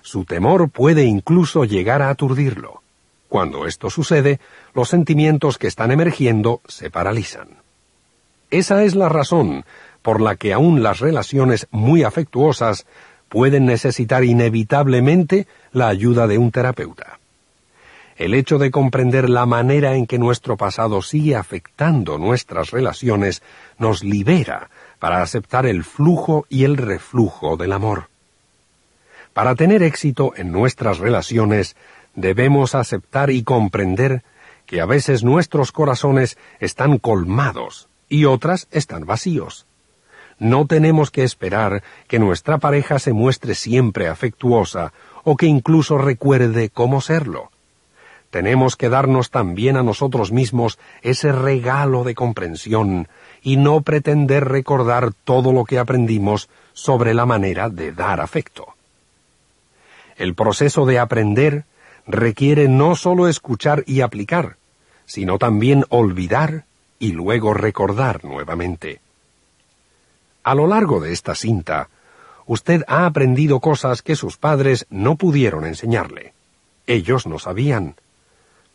Su temor puede incluso llegar a aturdirlo. Cuando esto sucede, los sentimientos que están emergiendo se paralizan. Esa es la razón por la que aún las relaciones muy afectuosas pueden necesitar inevitablemente la ayuda de un terapeuta. El hecho de comprender la manera en que nuestro pasado sigue afectando nuestras relaciones nos libera para aceptar el flujo y el reflujo del amor. Para tener éxito en nuestras relaciones debemos aceptar y comprender que a veces nuestros corazones están colmados y otras están vacíos. No tenemos que esperar que nuestra pareja se muestre siempre afectuosa o que incluso recuerde cómo serlo. Tenemos que darnos también a nosotros mismos ese regalo de comprensión y no pretender recordar todo lo que aprendimos sobre la manera de dar afecto. El proceso de aprender requiere no solo escuchar y aplicar, sino también olvidar y luego recordar nuevamente. A lo largo de esta cinta, usted ha aprendido cosas que sus padres no pudieron enseñarle. Ellos no sabían.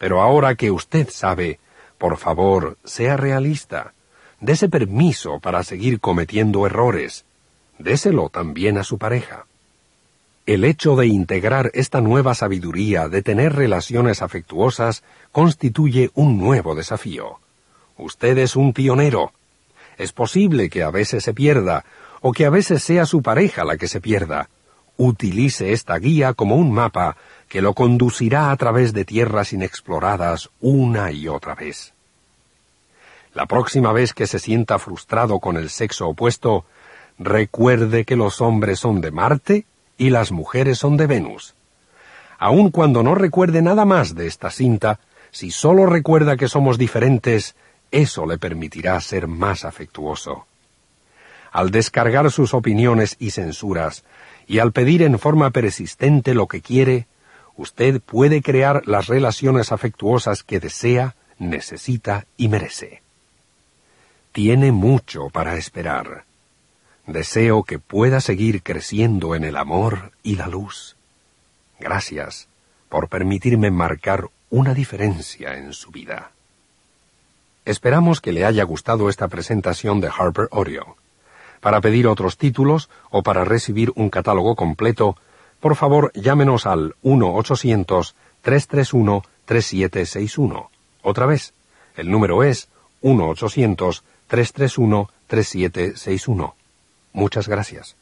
Pero ahora que usted sabe, por favor, sea realista. Dese permiso para seguir cometiendo errores. Déselo también a su pareja. El hecho de integrar esta nueva sabiduría de tener relaciones afectuosas constituye un nuevo desafío. Usted es un pionero. Es posible que a veces se pierda, o que a veces sea su pareja la que se pierda. Utilice esta guía como un mapa que lo conducirá a través de tierras inexploradas una y otra vez. La próxima vez que se sienta frustrado con el sexo opuesto, recuerde que los hombres son de Marte y las mujeres son de Venus. Aun cuando no recuerde nada más de esta cinta, si solo recuerda que somos diferentes, eso le permitirá ser más afectuoso. Al descargar sus opiniones y censuras, y al pedir en forma persistente lo que quiere, usted puede crear las relaciones afectuosas que desea, necesita y merece. Tiene mucho para esperar. Deseo que pueda seguir creciendo en el amor y la luz. Gracias por permitirme marcar una diferencia en su vida. Esperamos que le haya gustado esta presentación de Harper Audio. Para pedir otros títulos o para recibir un catálogo completo, por favor llámenos al 1-800-331-3761. Otra vez, el número es 1-800-331-3761. Muchas gracias.